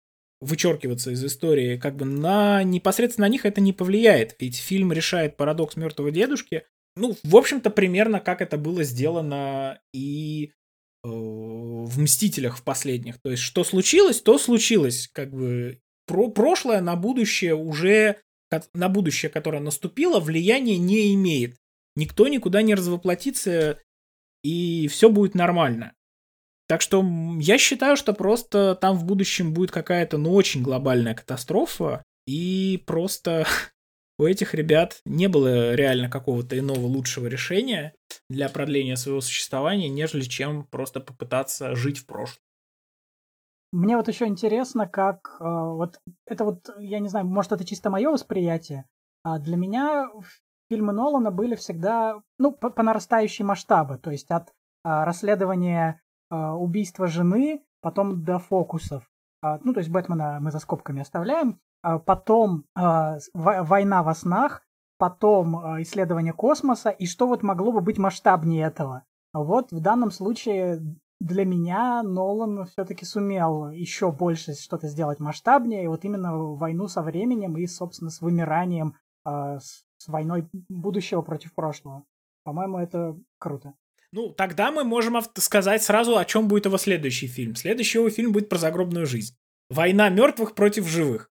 вычеркиваться из истории, как бы на непосредственно на них это не повлияет. Ведь фильм решает парадокс мертвого дедушки. Ну, в общем-то, примерно как это было сделано и в Мстителях в последних. То есть, что случилось, то случилось. Как бы про прошлое на будущее уже на будущее, которое наступило, влияния не имеет. Никто никуда не развоплотится, и все будет нормально. Так что я считаю, что просто там в будущем будет какая-то, ну, очень глобальная катастрофа, и просто у этих ребят не было реально какого-то иного лучшего решения для продления своего существования, нежели чем просто попытаться жить в прошлом. Мне вот еще интересно, как э, вот это вот, я не знаю, может это чисто мое восприятие, а для меня фильмы Нолана были всегда, ну, по, по нарастающей масштабу, то есть от э, расследования э, убийства жены, потом до фокусов. Э, ну, то есть Бэтмена мы за скобками оставляем, а потом а, война во снах, потом а, исследование космоса, и что вот могло бы быть масштабнее этого. Вот в данном случае для меня Нолан все-таки сумел еще больше что-то сделать масштабнее, и вот именно войну со временем и, собственно, с вымиранием, с войной будущего против прошлого. По-моему, это круто. Ну, тогда мы можем сказать сразу, о чем будет его следующий фильм. Следующий его фильм будет про загробную жизнь. Война мертвых против живых.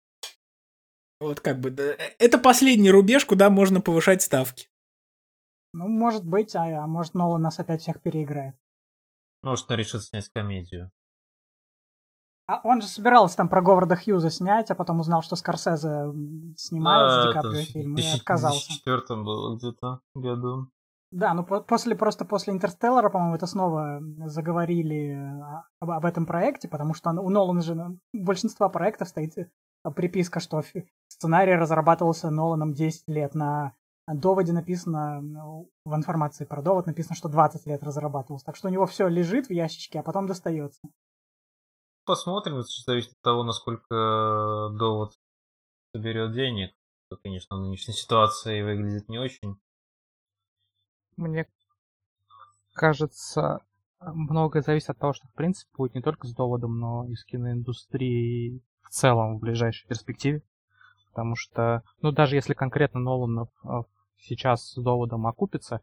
Вот как бы, да, э, это последний рубеж, куда можно повышать ставки. Ну, может быть, а, а может Нолан нас опять всех переиграет. Может, он решит снять комедию. А он же собирался там про Говарда Хьюза снять, а потом узнал, что Скорсезе снимает а, с Ди Каприо фильм и отказался. В 2004 было где-то году. Да, ну после просто после Интерстеллара, по-моему, это снова заговорили а, об, об этом проекте, потому что у Нолана же большинство проектов стоит приписка, что сценарий разрабатывался Ноланом 10 лет. На доводе написано, ну, в информации про довод написано, что 20 лет разрабатывался. Так что у него все лежит в ящичке, а потом достается. Посмотрим, это зависит от того, насколько довод соберет денег. То, конечно, в нынешней ситуации выглядит не очень. Мне кажется, многое зависит от того, что в принципе будет не только с доводом, но и с киноиндустрией в целом в ближайшей перспективе. Потому что, ну, даже если конкретно Нолан а, сейчас с доводом окупится,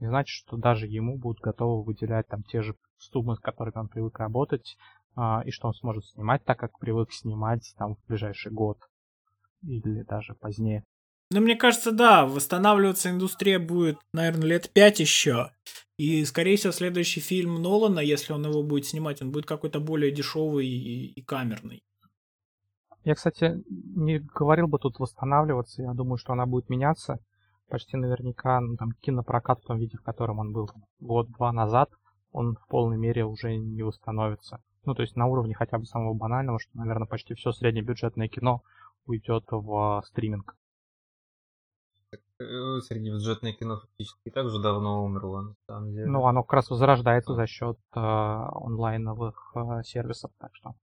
не значит, что даже ему будут готовы выделять там те же суммы, с которыми он привык работать, а, и что он сможет снимать так, как привык снимать там в ближайший год или даже позднее. Ну, мне кажется, да, восстанавливаться индустрия будет, наверное, лет пять еще. И, скорее всего, следующий фильм Нолана, если он его будет снимать, он будет какой-то более дешевый и, и камерный. Я, кстати, не говорил бы тут восстанавливаться. Я думаю, что она будет меняться. Почти наверняка ну, там, кинопрокат в том виде, в котором он был год-два назад, он в полной мере уже не восстановится. Ну, то есть на уровне хотя бы самого банального, что, наверное, почти все среднебюджетное кино уйдет в стриминг. э, среднебюджетное кино фактически так же давно умерло, на самом деле. Ну, оно как раз возрождается за счет э, онлайновых э, сервисов, так что.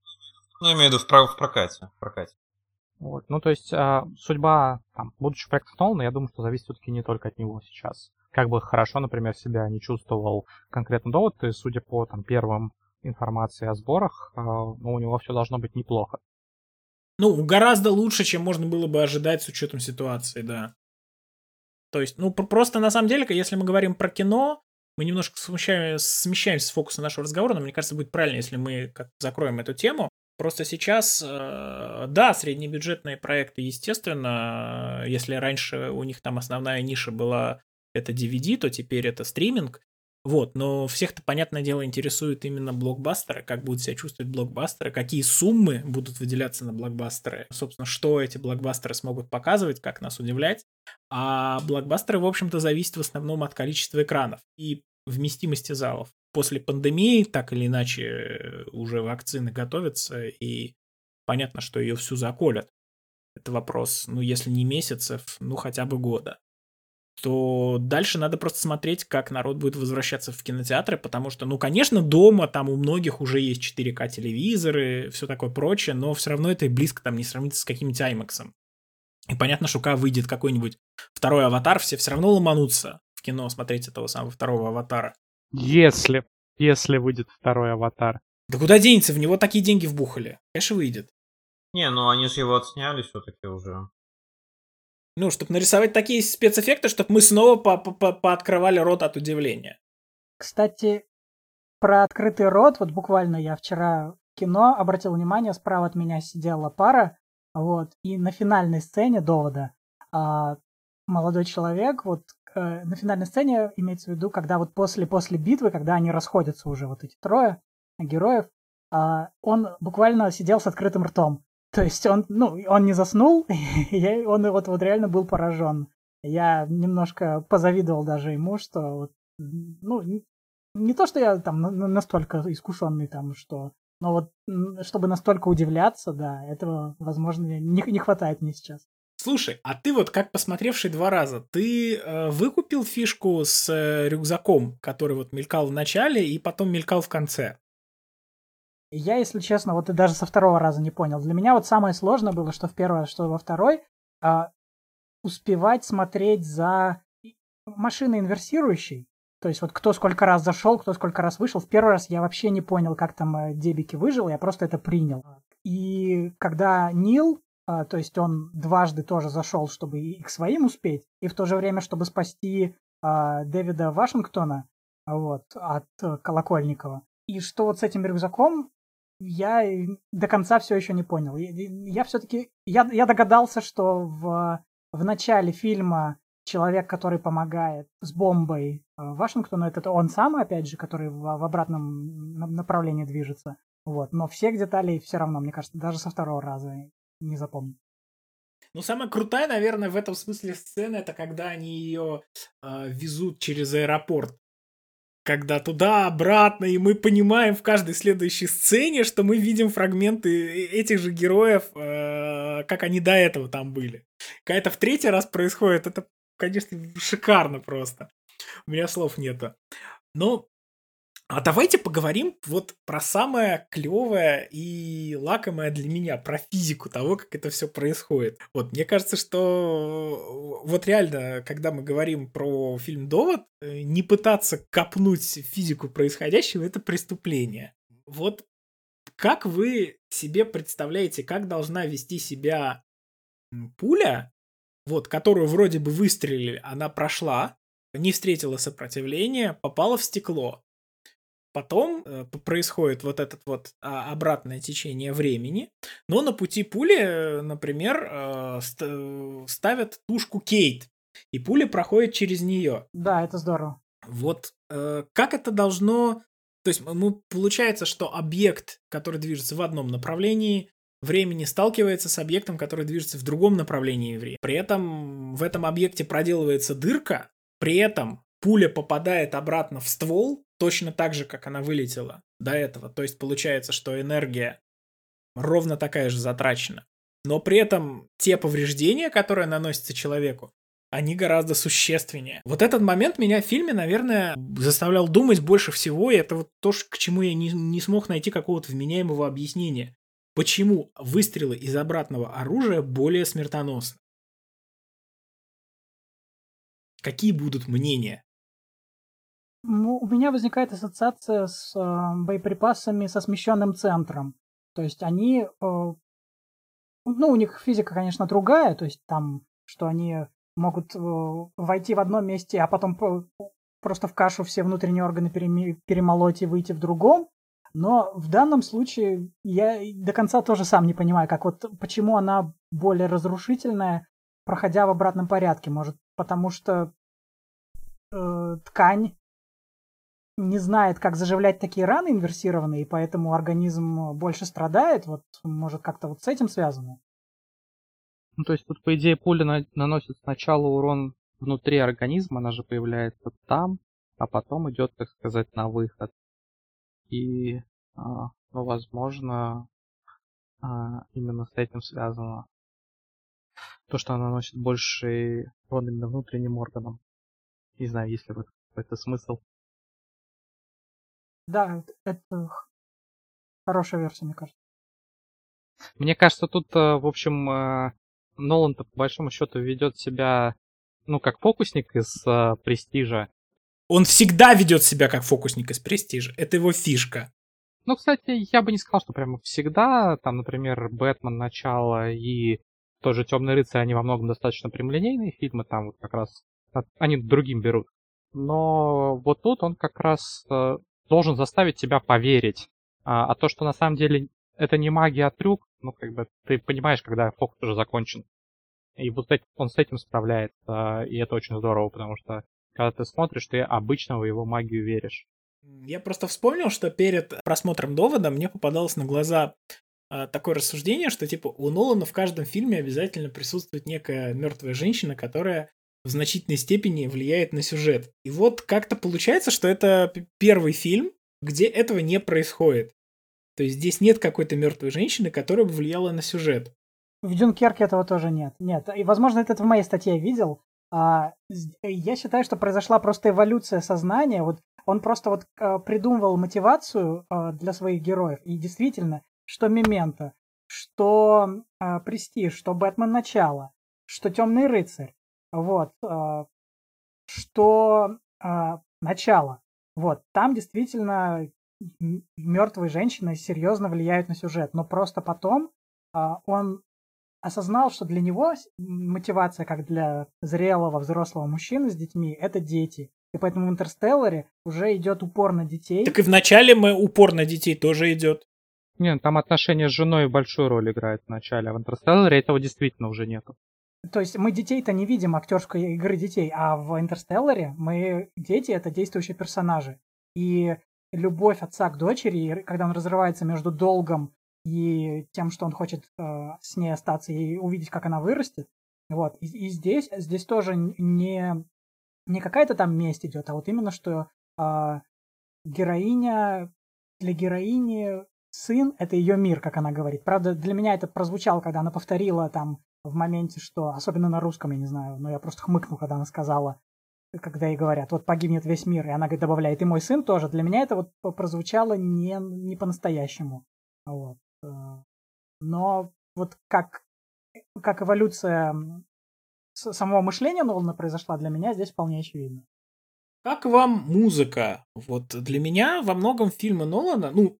Ну, я имею в виду в, про- в прокате. В прокате. Вот. Ну, то есть э, судьба там, будущих проектов Нолана, я думаю, что зависит все-таки не только от него сейчас. Как бы хорошо, например, себя не чувствовал конкретно довод, и судя по там, первым информации о сборах, э, ну, у него все должно быть неплохо. Ну, гораздо лучше, чем можно было бы ожидать с учетом ситуации, да. То есть, ну, просто на самом деле, если мы говорим про кино, мы немножко смещаемся с фокуса нашего разговора, но мне кажется, будет правильно, если мы как закроем эту тему. Просто сейчас, э, да, среднебюджетные проекты, естественно, если раньше у них там основная ниша была это DVD, то теперь это стриминг. Вот, но всех-то, понятное дело, интересует именно блокбастеры, как будут себя чувствовать блокбастеры, какие суммы будут выделяться на блокбастеры, собственно, что эти блокбастеры смогут показывать, как нас удивлять. А блокбастеры, в общем-то, зависят в основном от количества экранов и вместимости залов. После пандемии, так или иначе, уже вакцины готовятся, и понятно, что ее всю заколят. Это вопрос, ну, если не месяцев, ну, хотя бы года то дальше надо просто смотреть, как народ будет возвращаться в кинотеатры, потому что, ну, конечно, дома там у многих уже есть 4К телевизоры, все такое прочее, но все равно это и близко там не сравнится с каким-нибудь IMAX. И понятно, что когда выйдет какой-нибудь второй аватар, все все равно ломанутся кино смотреть этого самого второго аватара. Если, если выйдет второй аватар. Да куда денется? В него такие деньги вбухали. Конечно, выйдет. Не, ну они же его отсняли все-таки уже. Ну, чтобы нарисовать такие спецэффекты, чтобы мы снова по -по пооткрывали рот от удивления. Кстати, про открытый рот, вот буквально я вчера в кино обратил внимание, справа от меня сидела пара, вот, и на финальной сцене довода а, молодой человек, вот э, на финальной сцене имеется в виду, когда вот после, после битвы, когда они расходятся уже, вот эти трое героев, а, он буквально сидел с открытым ртом. То есть он, ну, он не заснул, я, он вот, вот реально был поражен. Я немножко позавидовал даже ему, что вот, ну, не то, что я там настолько искушенный там, что, но вот чтобы настолько удивляться, да, этого, возможно, не, не хватает мне сейчас. Слушай, а ты вот как посмотревший два раза, ты э, выкупил фишку с э, рюкзаком, который вот мелькал в начале и потом мелькал в конце? Я, если честно, вот и даже со второго раза не понял. Для меня вот самое сложное было, что в первый что во второй, а, успевать смотреть за машиной инверсирующей. То есть вот кто сколько раз зашел, кто сколько раз вышел. В первый раз я вообще не понял, как там э, Дебики выжил, я просто это принял. И когда Нил, а, то есть он дважды тоже зашел, чтобы и к своим успеть, и в то же время, чтобы спасти а, Дэвида Вашингтона вот, от э, Колокольникова. И что вот с этим рюкзаком, я до конца все еще не понял. Я все-таки я, я догадался, что в, в начале фильма человек, который помогает с бомбой э, Вашингтону, это он сам, опять же, который в, в обратном направлении движется. Вот. Но всех деталей все равно, мне кажется, даже со второго раза не запомнил. Ну, самая крутая, наверное, в этом смысле сцена, это когда они ее э, везут через аэропорт когда туда-обратно, и мы понимаем в каждой следующей сцене, что мы видим фрагменты этих же героев, э, как они до этого там были. Когда это в третий раз происходит, это, конечно, шикарно просто. У меня слов нету. Но а давайте поговорим вот про самое клевое и лакомое для меня, про физику того, как это все происходит. Вот мне кажется, что вот реально, когда мы говорим про фильм «Довод», э, не пытаться копнуть физику происходящего — это преступление. Вот как вы себе представляете, как должна вести себя пуля, вот, которую вроде бы выстрелили, она прошла, не встретила сопротивления, попала в стекло. Потом э, происходит вот этот вот а, обратное течение времени, но на пути пули, э, например, э, ст- ставят тушку Кейт, и пуля проходит через нее. Да, это здорово. Вот э, как это должно... То есть мы, получается, что объект, который движется в одном направлении времени, сталкивается с объектом, который движется в другом направлении времени. При этом в этом объекте проделывается дырка, при этом пуля попадает обратно в ствол, точно так же, как она вылетела до этого. То есть получается, что энергия ровно такая же затрачена. Но при этом те повреждения, которые наносятся человеку, они гораздо существеннее. Вот этот момент меня в фильме, наверное, заставлял думать больше всего, и это вот то, к чему я не, не смог найти какого-то вменяемого объяснения. Почему выстрелы из обратного оружия более смертоносны? Какие будут мнения? Ну, у меня возникает ассоциация с э, боеприпасами со смещенным центром. То есть они, э, ну, у них физика, конечно, другая, то есть там, что они могут э, войти в одном месте, а потом просто в кашу все внутренние органы перемолоть и выйти в другом. Но в данном случае я до конца тоже сам не понимаю, как вот почему она более разрушительная, проходя в обратном порядке. Может, потому что э, ткань не знает, как заживлять такие раны инверсированные, и поэтому организм больше страдает. Вот, может, как-то вот с этим связано? Ну, то есть тут, по идее, пуля на- наносит сначала урон внутри организма, она же появляется там, а потом идет, так сказать, на выход. И, а, ну, возможно, а, именно с этим связано то, что она наносит больше урон именно внутренним органам. Не знаю, есть ли в этом какой-то смысл. Да, это хорошая версия, мне кажется. Мне кажется, тут, э, в общем, э, Нолан-то по большому счету ведет себя, ну, как фокусник из э, Престижа. Он всегда ведет себя как фокусник из Престижа. Это его фишка. Ну, кстати, я бы не сказал, что прямо всегда. Там, например, Бэтмен начало и тоже Темный рыцарь, они во многом достаточно прямолинейные фильмы, там вот как раз они другим берут. Но вот тут он как раз должен заставить тебя поверить. А, а то, что на самом деле это не магия, а трюк, ну, как бы, ты понимаешь, когда фокус уже закончен. И вот он с этим справляется, и это очень здорово, потому что когда ты смотришь, ты обычно в его магию веришь. Я просто вспомнил, что перед просмотром довода мне попадалось на глаза а, такое рассуждение, что типа у Нолана в каждом фильме обязательно присутствует некая мертвая женщина, которая в значительной степени влияет на сюжет. И вот как-то получается, что это первый фильм, где этого не происходит. То есть здесь нет какой-то мертвой женщины, которая бы влияла на сюжет. В Дюнкерке этого тоже нет. Нет. И, возможно, это в моей статье видел. А, я считаю, что произошла просто эволюция сознания. Вот он просто вот а, придумывал мотивацию а, для своих героев. И действительно, что Мемента, что а, Престиж, что Бэтмен Начало, что Темный рыцарь. Вот. А, что а, начало. Вот. Там действительно мертвые женщины серьезно влияют на сюжет. Но просто потом а, он осознал, что для него мотивация, как для зрелого взрослого мужчины с детьми, это дети. И поэтому в Интерстелларе уже идет упор на детей. Так и в начале мы упор на детей тоже идет. Не, там отношения с женой большую роль играют в начале, а в Интерстелларе этого действительно уже нету. То есть мы детей-то не видим актерской игры детей, а в Интерстелларе мы дети это действующие персонажи. И любовь отца к дочери, когда он разрывается между долгом и тем, что он хочет э, с ней остаться и увидеть, как она вырастет. Вот. И, и здесь, здесь тоже не, не какая-то там месть идет, а вот именно, что э, героиня для героини сын — это ее мир, как она говорит. Правда, для меня это прозвучало, когда она повторила там в моменте, что, особенно на русском, я не знаю, но я просто хмыкнул, когда она сказала, когда ей говорят, вот погибнет весь мир, и она говорит, добавляет, и мой сын тоже. Для меня это вот прозвучало не, не по-настоящему. Вот. Э, но вот как, как эволюция самого мышления Нолана произошла, для меня здесь вполне очевидно. Как вам музыка? Вот для меня во многом фильмы Нолана, ну,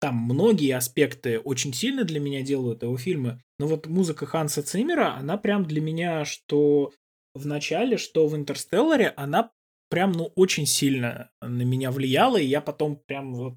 там многие аспекты очень сильно для меня делают его фильмы, но вот музыка Ханса Циммера, она прям для меня, что в начале, что в Интерстелларе, она прям, ну, очень сильно на меня влияла, и я потом прям вот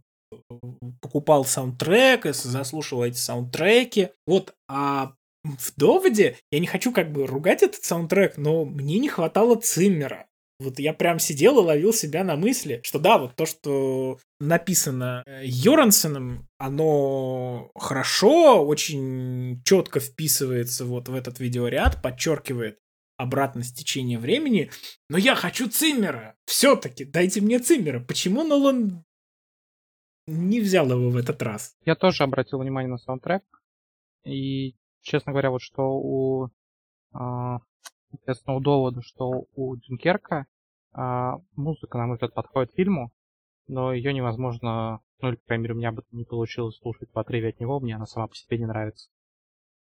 покупал саундтрек, заслушивал эти саундтреки. Вот, а в доводе я не хочу как бы ругать этот саундтрек, но мне не хватало Циммера. Вот я прям сидел и ловил себя на мысли, что да, вот то, что написано э, Йорансеном, оно хорошо, очень четко вписывается вот в этот видеоряд, подчеркивает обратность течения времени, но я хочу Циммера. Все-таки дайте мне Циммера. Почему Нолан не взял его в этот раз? Я тоже обратил внимание на саундтрек. И, честно говоря, вот что у, э, соответственно, довода, что у Дюнкерка а, музыка, на мой взгляд, подходит фильму, но ее невозможно, ну или, по крайней мере, у меня бы не получилось слушать по отрыве от него, мне она сама по себе не нравится.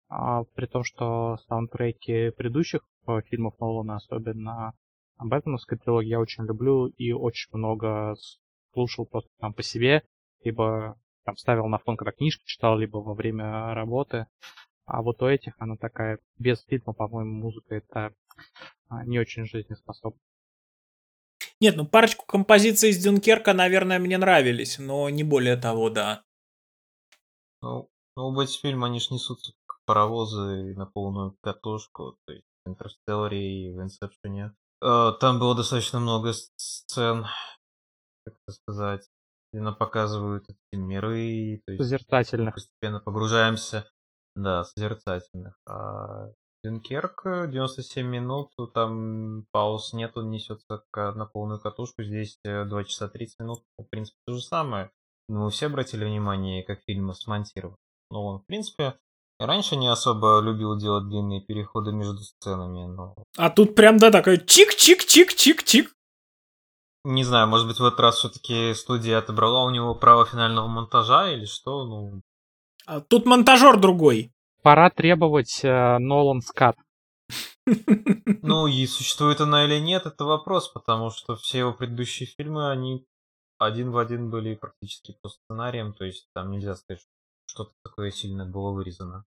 А, при том, что саундтреки предыдущих э, фильмов Нолана, особенно Бэтменовской трилогии, я очень люблю и очень много слушал просто там по себе, либо там ставил на фон, когда книжки читал, либо во время работы. А вот у этих она такая, без фильма, по-моему, музыка это а, не очень жизнеспособна. Нет, ну парочку композиций из Дюнкерка, наверное, мне нравились, но не более того, да. Ну, ну оба эти фильмы, они ж несутся как паровозы на полную катушку, то есть в Интерстелларе и в Инсепшене. Э, там было достаточно много сцен, как это сказать, где нам показывают эти миры, то есть созерцательных. Постепенно погружаемся, да, созерцательных. А Дюнкерк 97 минут, там пауз нет, он несется на полную катушку. Здесь 2 э, часа 30 минут, в принципе, то же самое. Мы все обратили внимание, как фильм смонтирован. Но он, в принципе, раньше не особо любил делать длинные переходы между сценами, но... А тут прям, да, такой чик-чик-чик-чик-чик. Не знаю, может быть, в этот раз все-таки студия отобрала у него право финального монтажа или что, ну... А тут монтажер другой. Пора требовать э, Нолан скат. Ну, и существует она или нет, это вопрос, потому что все его предыдущие фильмы, они один в один были практически по сценариям, то есть там нельзя сказать, что что-то такое сильно было вырезано.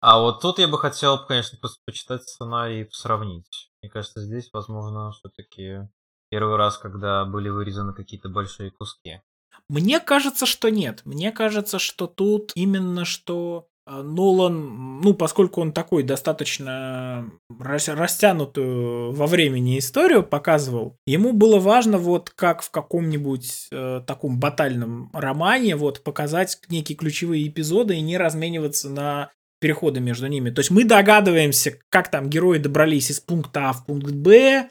А вот тут я бы хотел, конечно, почитать сценарий и сравнить. Мне кажется, здесь, возможно, все-таки первый раз, когда были вырезаны какие-то большие куски. Мне кажется, что нет. Мне кажется, что тут именно что а, Нолан, ну, поскольку он такой достаточно растянутую во времени историю показывал, ему было важно вот как в каком-нибудь э, таком батальном романе вот показать некие ключевые эпизоды и не размениваться на переходы между ними. То есть мы догадываемся, как там герои добрались из пункта А в пункт Б.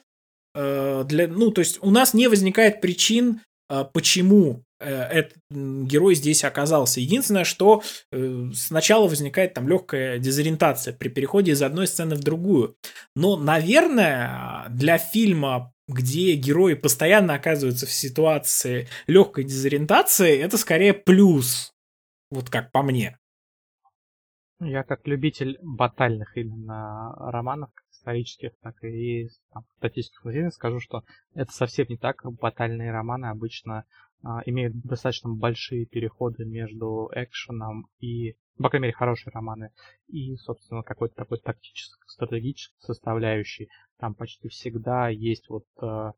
Э, для, ну, то есть у нас не возникает причин, э, почему Э, этот герой здесь оказался. Единственное, что э, сначала возникает там легкая дезориентация при переходе из одной сцены в другую. Но, наверное, для фильма, где герои постоянно оказываются в ситуации легкой дезориентации, это скорее плюс. Вот как по мне. Я как любитель батальных именно романов, исторических, так и там, статистических музеев, скажу, что это совсем не так. Батальные романы обычно имеют достаточно большие переходы между экшеном и, по крайней мере, хорошие романы, и, собственно, какой-то такой тактической, стратегической составляющей. Там почти всегда есть вот э,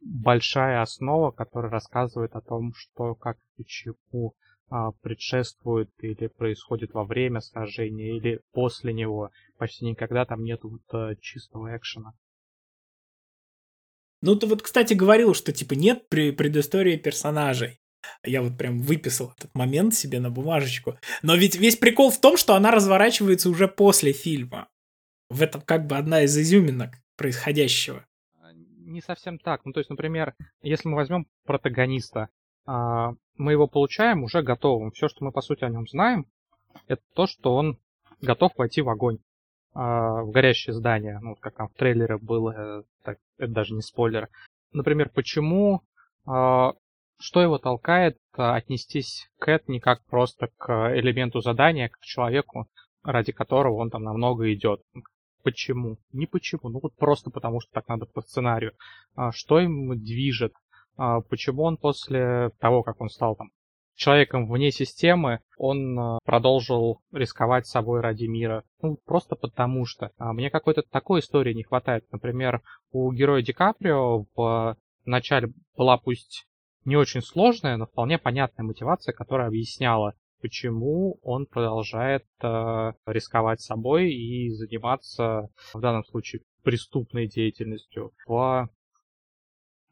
большая основа, которая рассказывает о том, что, как и чему э, предшествует или происходит во время сражения или после него. Почти никогда там нет вот э, чистого экшена. Ну, ты вот, кстати, говорил, что, типа, нет предыстории персонажей. Я вот прям выписал этот момент себе на бумажечку. Но ведь весь прикол в том, что она разворачивается уже после фильма. В этом как бы одна из изюминок происходящего. А, не совсем так. Ну, то есть, например, если мы возьмем протагониста, а, мы его получаем уже готовым. Все, что мы, по сути, о нем знаем, это то, что он готов войти в огонь. А, в горящее здание, ну, как там в трейлере было, э, так, это даже не спойлер. Например, почему, а, что его толкает а, отнестись к Кэт не как просто к элементу задания, как к человеку, ради которого он там намного идет. Почему? Не почему, ну вот просто потому, что так надо по сценарию. Что им движет? Почему он после того, как он стал там человеком вне системы, он э, продолжил рисковать собой ради мира. Ну, просто потому что. А мне какой-то такой истории не хватает. Например, у героя Ди Каприо в начале была пусть не очень сложная, но вполне понятная мотивация, которая объясняла, почему он продолжает э, рисковать собой и заниматься, в данном случае, преступной деятельностью в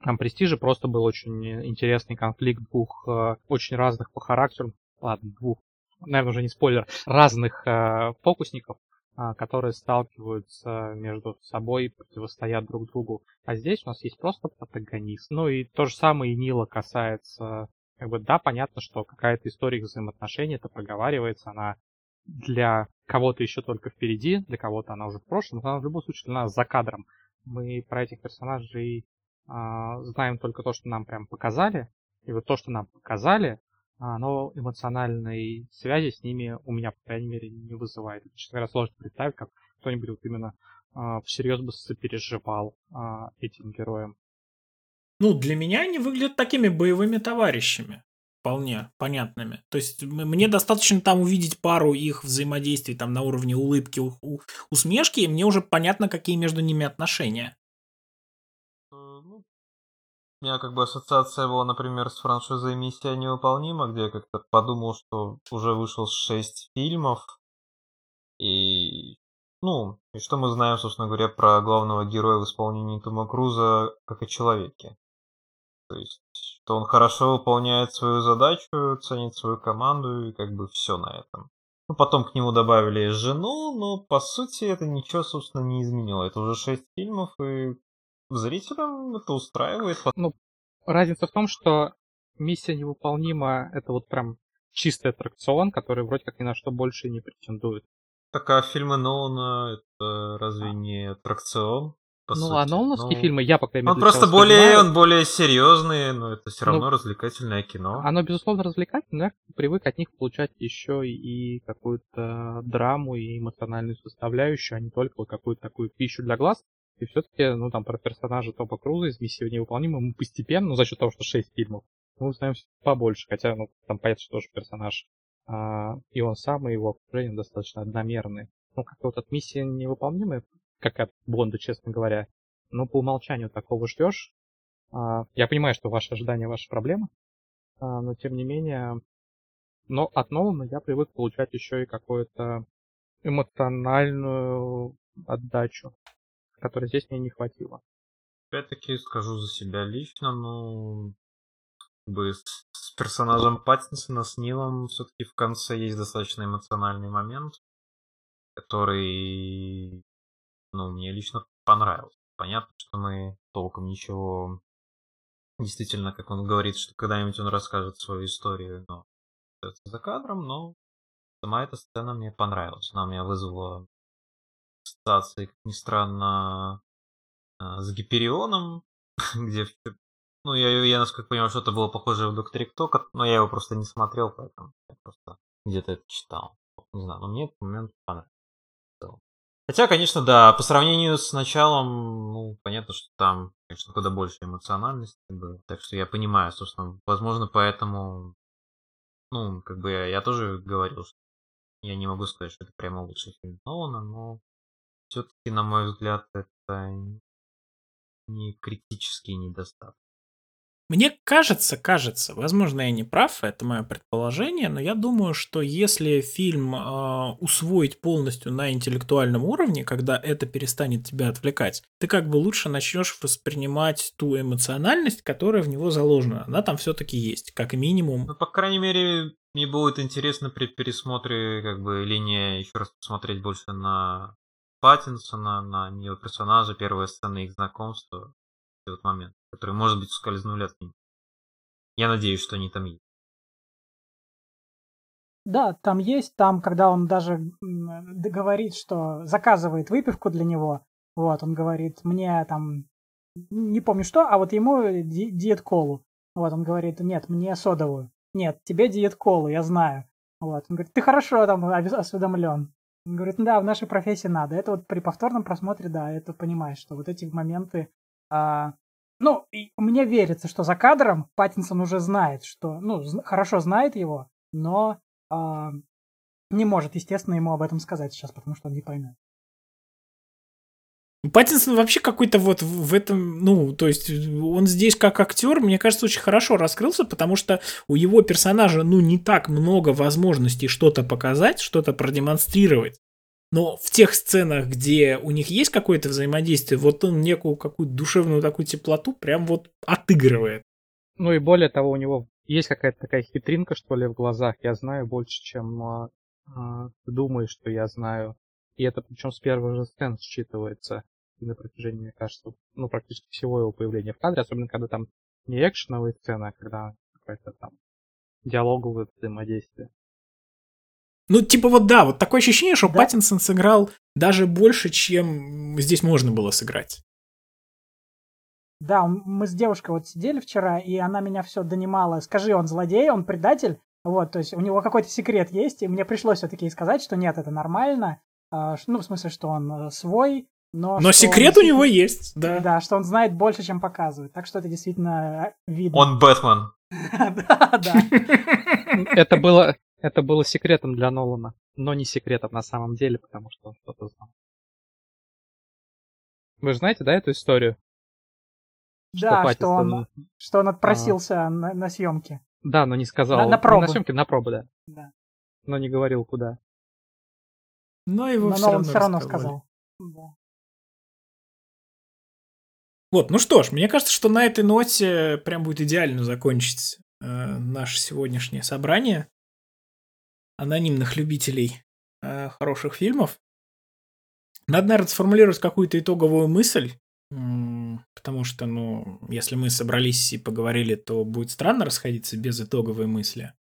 там Престиже просто был очень интересный конфликт двух э, очень разных по характеру, ладно, двух, наверное, уже не спойлер, разных э, фокусников, э, которые сталкиваются между собой, противостоят друг другу. А здесь у нас есть просто протагонист. Ну и то же самое и Нила касается как бы, да, понятно, что какая-то история их взаимоотношений, это проговаривается, она для кого-то еще только впереди, для кого-то она уже в прошлом, но она в любом случае для нас за кадром. Мы про этих персонажей знаем только то, что нам прям показали, и вот то, что нам показали, оно эмоциональной связи с ними у меня, по крайней мере, не вызывает. Честно говоря, сложно представить, как кто-нибудь вот именно а, всерьез бы сопереживал а, этим героям. Ну, для меня они выглядят такими боевыми товарищами вполне понятными. То есть мне достаточно там увидеть пару их взаимодействий там на уровне улыбки, усмешки, и мне уже понятно, какие между ними отношения. У меня как бы ассоциация была, например, с франшизой «Миссия невыполнима», где я как-то подумал, что уже вышел шесть фильмов, и ну, и что мы знаем, собственно говоря, про главного героя в исполнении Тома Круза как о человеке. То есть, что он хорошо выполняет свою задачу, ценит свою команду и как бы все на этом. Ну, потом к нему добавили жену, но по сути это ничего, собственно, не изменило. Это уже шесть фильмов, и зрителям это устраивает. Ну, разница в том, что миссия невыполнима, это вот прям чистый аттракцион, который вроде как ни на что больше не претендует. Так а фильмы Нолана это разве не аттракцион? По ну, а сути? а Нолановские ну, фильмы я, по крайней мере, Он просто более, он более серьезный, но это все равно ну, развлекательное кино. Оно, безусловно, развлекательное, но я привык от них получать еще и какую-то драму и эмоциональную составляющую, а не только вот какую-то такую пищу для глаз. И все-таки, ну, там, про персонажа Топа Круза из «Миссии невыполнима» мы постепенно, ну, за счет того, что шесть фильмов, мы узнаем побольше, хотя, ну, там понятно, что тоже персонаж а, и он сам, и его окружение достаточно одномерны. Ну, как-то вот от миссии невыполнимая, как от Бонда, честно говоря. Но по умолчанию такого ждешь. А, я понимаю, что ваши ожидания ваша проблема, а, но тем не менее, но от Нолана я привык получать еще и какую-то эмоциональную отдачу, которой здесь мне не хватило. Опять-таки скажу за себя лично, но бы с, персонажем Паттинсона, с Нилом все-таки в конце есть достаточно эмоциональный момент, который, ну, мне лично понравился. Понятно, что мы толком ничего действительно, как он говорит, что когда-нибудь он расскажет свою историю, но за кадром, но сама эта сцена мне понравилась. Она меня вызвала ассоциации, как ни странно, а, с Гиперионом, где ну, я, я насколько понимаю, что-то было похоже в Докторе Кто, но я его просто не смотрел, поэтому я просто где-то это читал. Не знаю, но мне этот момент понравился. Хотя, конечно, да, по сравнению с началом, ну, понятно, что там, конечно, куда больше эмоциональности было. Так что я понимаю, собственно, возможно, поэтому, ну, как бы я, я тоже говорил, что я не могу сказать, что это прямо лучший фильм Нолана, но все-таки, на мой взгляд, это не критический недостаток. Мне кажется, кажется, возможно, я не прав, это мое предположение, но я думаю, что если фильм э, усвоить полностью на интеллектуальном уровне, когда это перестанет тебя отвлекать, ты как бы лучше начнешь воспринимать ту эмоциональность, которая в него заложена. Она там все-таки есть, как минимум. Ну, по крайней мере, мне будет интересно при пересмотре как бы линии еще раз посмотреть больше на Паттинсона, на него персонажа, первые сцены их знакомства этот момент, который, может быть, ускользнули от них. Я надеюсь, что они там есть. Да, там есть, там, когда он даже говорит, что заказывает выпивку для него, вот, он говорит, мне там, не помню что, а вот ему ди- диет-колу. Вот, он говорит, нет, мне содовую. Нет, тебе диет-колу, я знаю. Вот, он говорит, ты хорошо там осведомлен. Говорит, да, в нашей профессии надо. Это вот при повторном просмотре, да, это понимаешь, что вот эти моменты а, ну, и мне верится, что за кадром Паттинсон уже знает, что, ну, хорошо знает его, но а, не может, естественно, ему об этом сказать сейчас, потому что он не поймет. Паттинсон вообще какой-то вот в этом, ну, то есть он здесь как актер, мне кажется, очень хорошо раскрылся, потому что у его персонажа, ну, не так много возможностей что-то показать, что-то продемонстрировать. Но в тех сценах, где у них есть какое-то взаимодействие, вот он некую какую-то душевную такую теплоту прям вот отыгрывает. Ну и более того, у него есть какая-то такая хитринка, что ли, в глазах. Я знаю больше, чем а, ты думаешь, что я знаю. И это причем с первых же сцен считывается. И на протяжении, мне кажется, ну, практически всего его появления в кадре, особенно когда там не экшеновые сцены, а когда какое-то там диалоговое взаимодействие. Ну, типа вот да, вот такое ощущение, что Да. Паттинсон сыграл даже больше, чем здесь можно было сыграть. Да, мы с девушкой вот сидели вчера, и она меня все донимала. Скажи, он злодей, он предатель? Вот, то есть у него какой-то секрет есть, и мне пришлось все-таки сказать, что нет, это нормально. А, ну, в смысле, что он э, свой, но... Но что он секрет у него есть, да. Да, что он знает больше, чем показывает. Так что это действительно э, видно. Он Бэтмен. Да, да. Это было, это было секретом для Нолана, но не секретом на самом деле, потому что он что-то знал. Вы же знаете, да, эту историю? Да, что он, что он отпросился на, на съемки. Да, но не сказал. На- пробы. на съемки, на пробы, да. Да. Но не говорил, куда. Но его Но все Нолан равно, все равно раскололи. сказал. Да. Вот, ну что ж, мне кажется, что на этой ноте прям будет идеально закончить э, наше сегодняшнее собрание анонимных любителей э, хороших фильмов. Надо, наверное, сформулировать какую-то итоговую мысль, потому что, ну, если мы собрались и поговорили, то будет странно расходиться без итоговой мысли.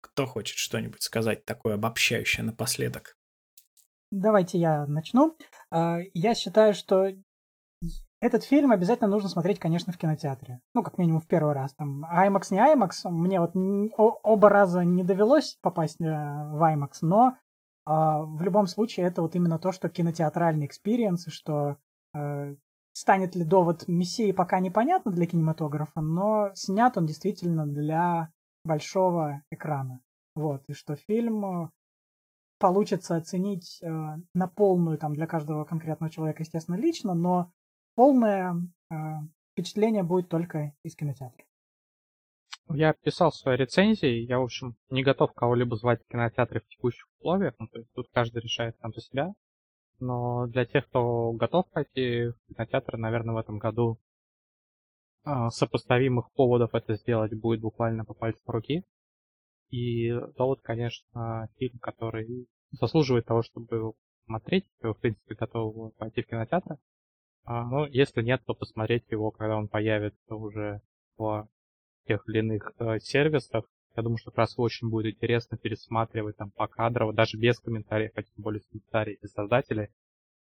Кто хочет что-нибудь сказать такое обобщающее напоследок? Давайте я начну. А, Я считаю, что этот фильм обязательно нужно смотреть, конечно, в кинотеатре. Ну, как минимум в первый раз. Там IMAX, не IMAX. Мне вот оба раза не довелось попасть э, в IMAX, но а, в любом случае это вот именно то, что кинотеатральный experience, и что э, станет ли «Довод» мессией пока непонятно для кинематографа, но снят он действительно для большого экрана. Вот, и что фильм э, получится оценить э, на полную там для каждого конкретного человека, естественно, лично, но полное э, впечатление будет только из кинотеатра. Я писал в своей рецензии, я, в общем, не готов кого-либо звать в кинотеатры в текущих условиях, ну, то есть тут каждый решает сам за себя. Но для тех, кто готов пойти в кинотеатр, наверное, в этом году а, сопоставимых поводов это сделать будет буквально по пальцу руки. И довод, конечно, фильм, который заслуживает того, чтобы его смотреть, в принципе, готовы пойти в кинотеатр. А, ну, если нет, то посмотреть его, когда он появится уже в тех или иных э, сервисах. Я думаю, что как раз очень будет интересно пересматривать там покадрово, даже без комментариев, а тем более с комментариями создателей,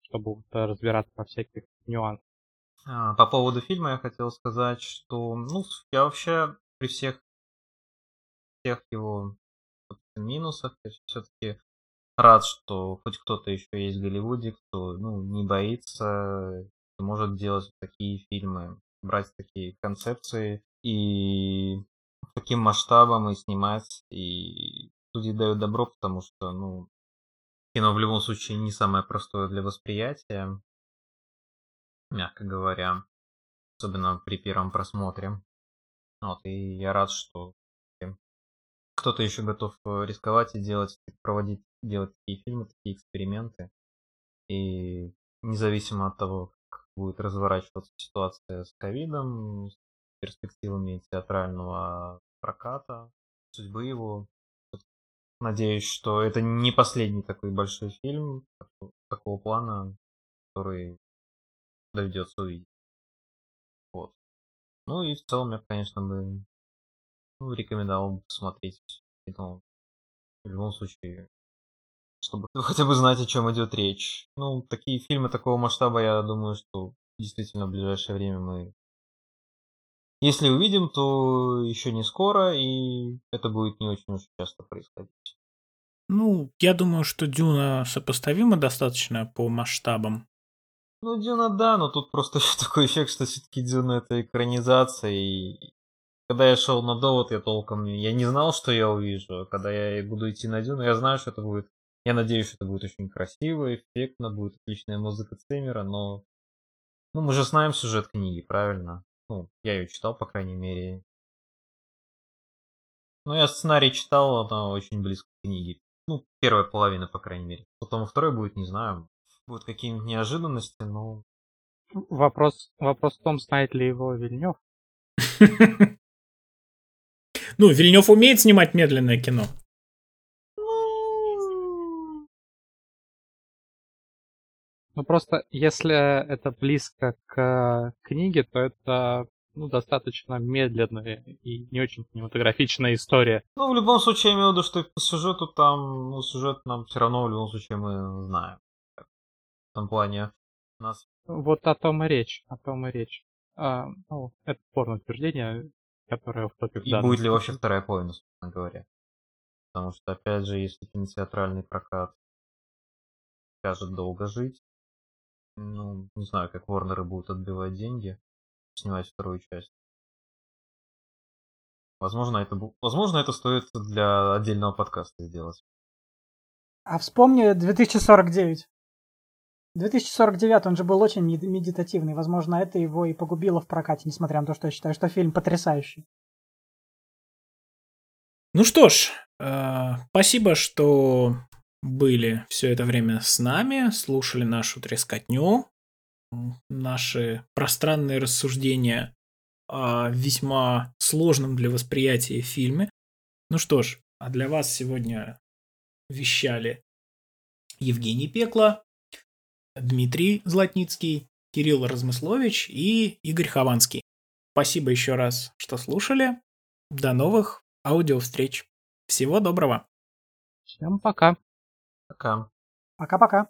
чтобы вот, э, разбираться во всяких нюансах. А, По поводу фильма я хотел сказать, что, ну, я вообще при всех, всех его минусах, все-таки рад, что хоть кто-то еще есть в Голливуде, кто, ну, не боится, может делать такие фильмы, брать такие концепции и таким масштабом и снимать, и люди дают добро, потому что, ну, кино в любом случае не самое простое для восприятия, мягко говоря, особенно при первом просмотре. Вот, и я рад, что кто-то еще готов э, рисковать и делать, проводить, делать такие фильмы, такие эксперименты. И независимо от того, будет разворачиваться ситуация с ковидом, с перспективами театрального проката, судьбы его, надеюсь, что это не последний такой большой фильм тако- такого плана, который доведется увидеть. Вот. Ну и в целом я, конечно, бы ну, рекомендовал бы посмотреть кино. В любом случае, чтобы хотя бы знать, о чем идет речь. Ну, такие фильмы такого масштаба, я думаю, что действительно в ближайшее время мы если увидим, то еще не скоро, и это будет не очень уж часто происходить. Ну, я думаю, что Дюна сопоставима достаточно по масштабам. Ну, Дюна, да, но тут просто еще такой эффект, что все-таки Дюна это экранизация, и когда я шел на довод, я толком я не знал, что я увижу. А Когда я буду идти на Дюну, я знаю, что это будет. Я надеюсь, что это будет очень красиво, эффектно, будет отличная музыка Циммера, но ну, мы же знаем сюжет книги, правильно? Ну, я ее читал, по крайней мере. Ну, я сценарий читал, она очень близко к книге. Ну, первая половина, по крайней мере. Потом во второй будет, не знаю. Будут какие-нибудь неожиданности, но... Вопрос, вопрос в том, знает ли его Вильнев. Ну, Вильнев умеет снимать медленное кино. Ну просто, если это близко к книге, то это ну, достаточно медленная и не очень кинематографичная история. Ну, в любом случае, я имею в виду, что по сюжету там, ну, сюжет нам все равно в любом случае мы знаем. В том плане нас... Вот о том и речь, о том и речь. А, ну, это спорное утверждение, которое в топе И будет ли вообще вторая половина, собственно говоря. Потому что, опять же, если кинотеатральный прокат скажет долго жить, ну, не знаю, как Ворнеры будут отбивать деньги, снимать вторую часть. Возможно, это, возможно, это стоит для отдельного подкаста сделать. А вспомни 2049. 2049, он же был очень медитативный. Возможно, это его и погубило в прокате, несмотря на то, что я считаю, что фильм потрясающий. Ну что ж, э, спасибо, что были все это время с нами, слушали нашу трескотню, наши пространные рассуждения о весьма сложном для восприятия фильме. Ну что ж, а для вас сегодня вещали Евгений Пекла, Дмитрий Златницкий, Кирилл Размыслович и Игорь Хованский. Спасибо еще раз, что слушали. До новых аудиовстреч. Всего доброго. Всем пока. Пока. Пока-пока.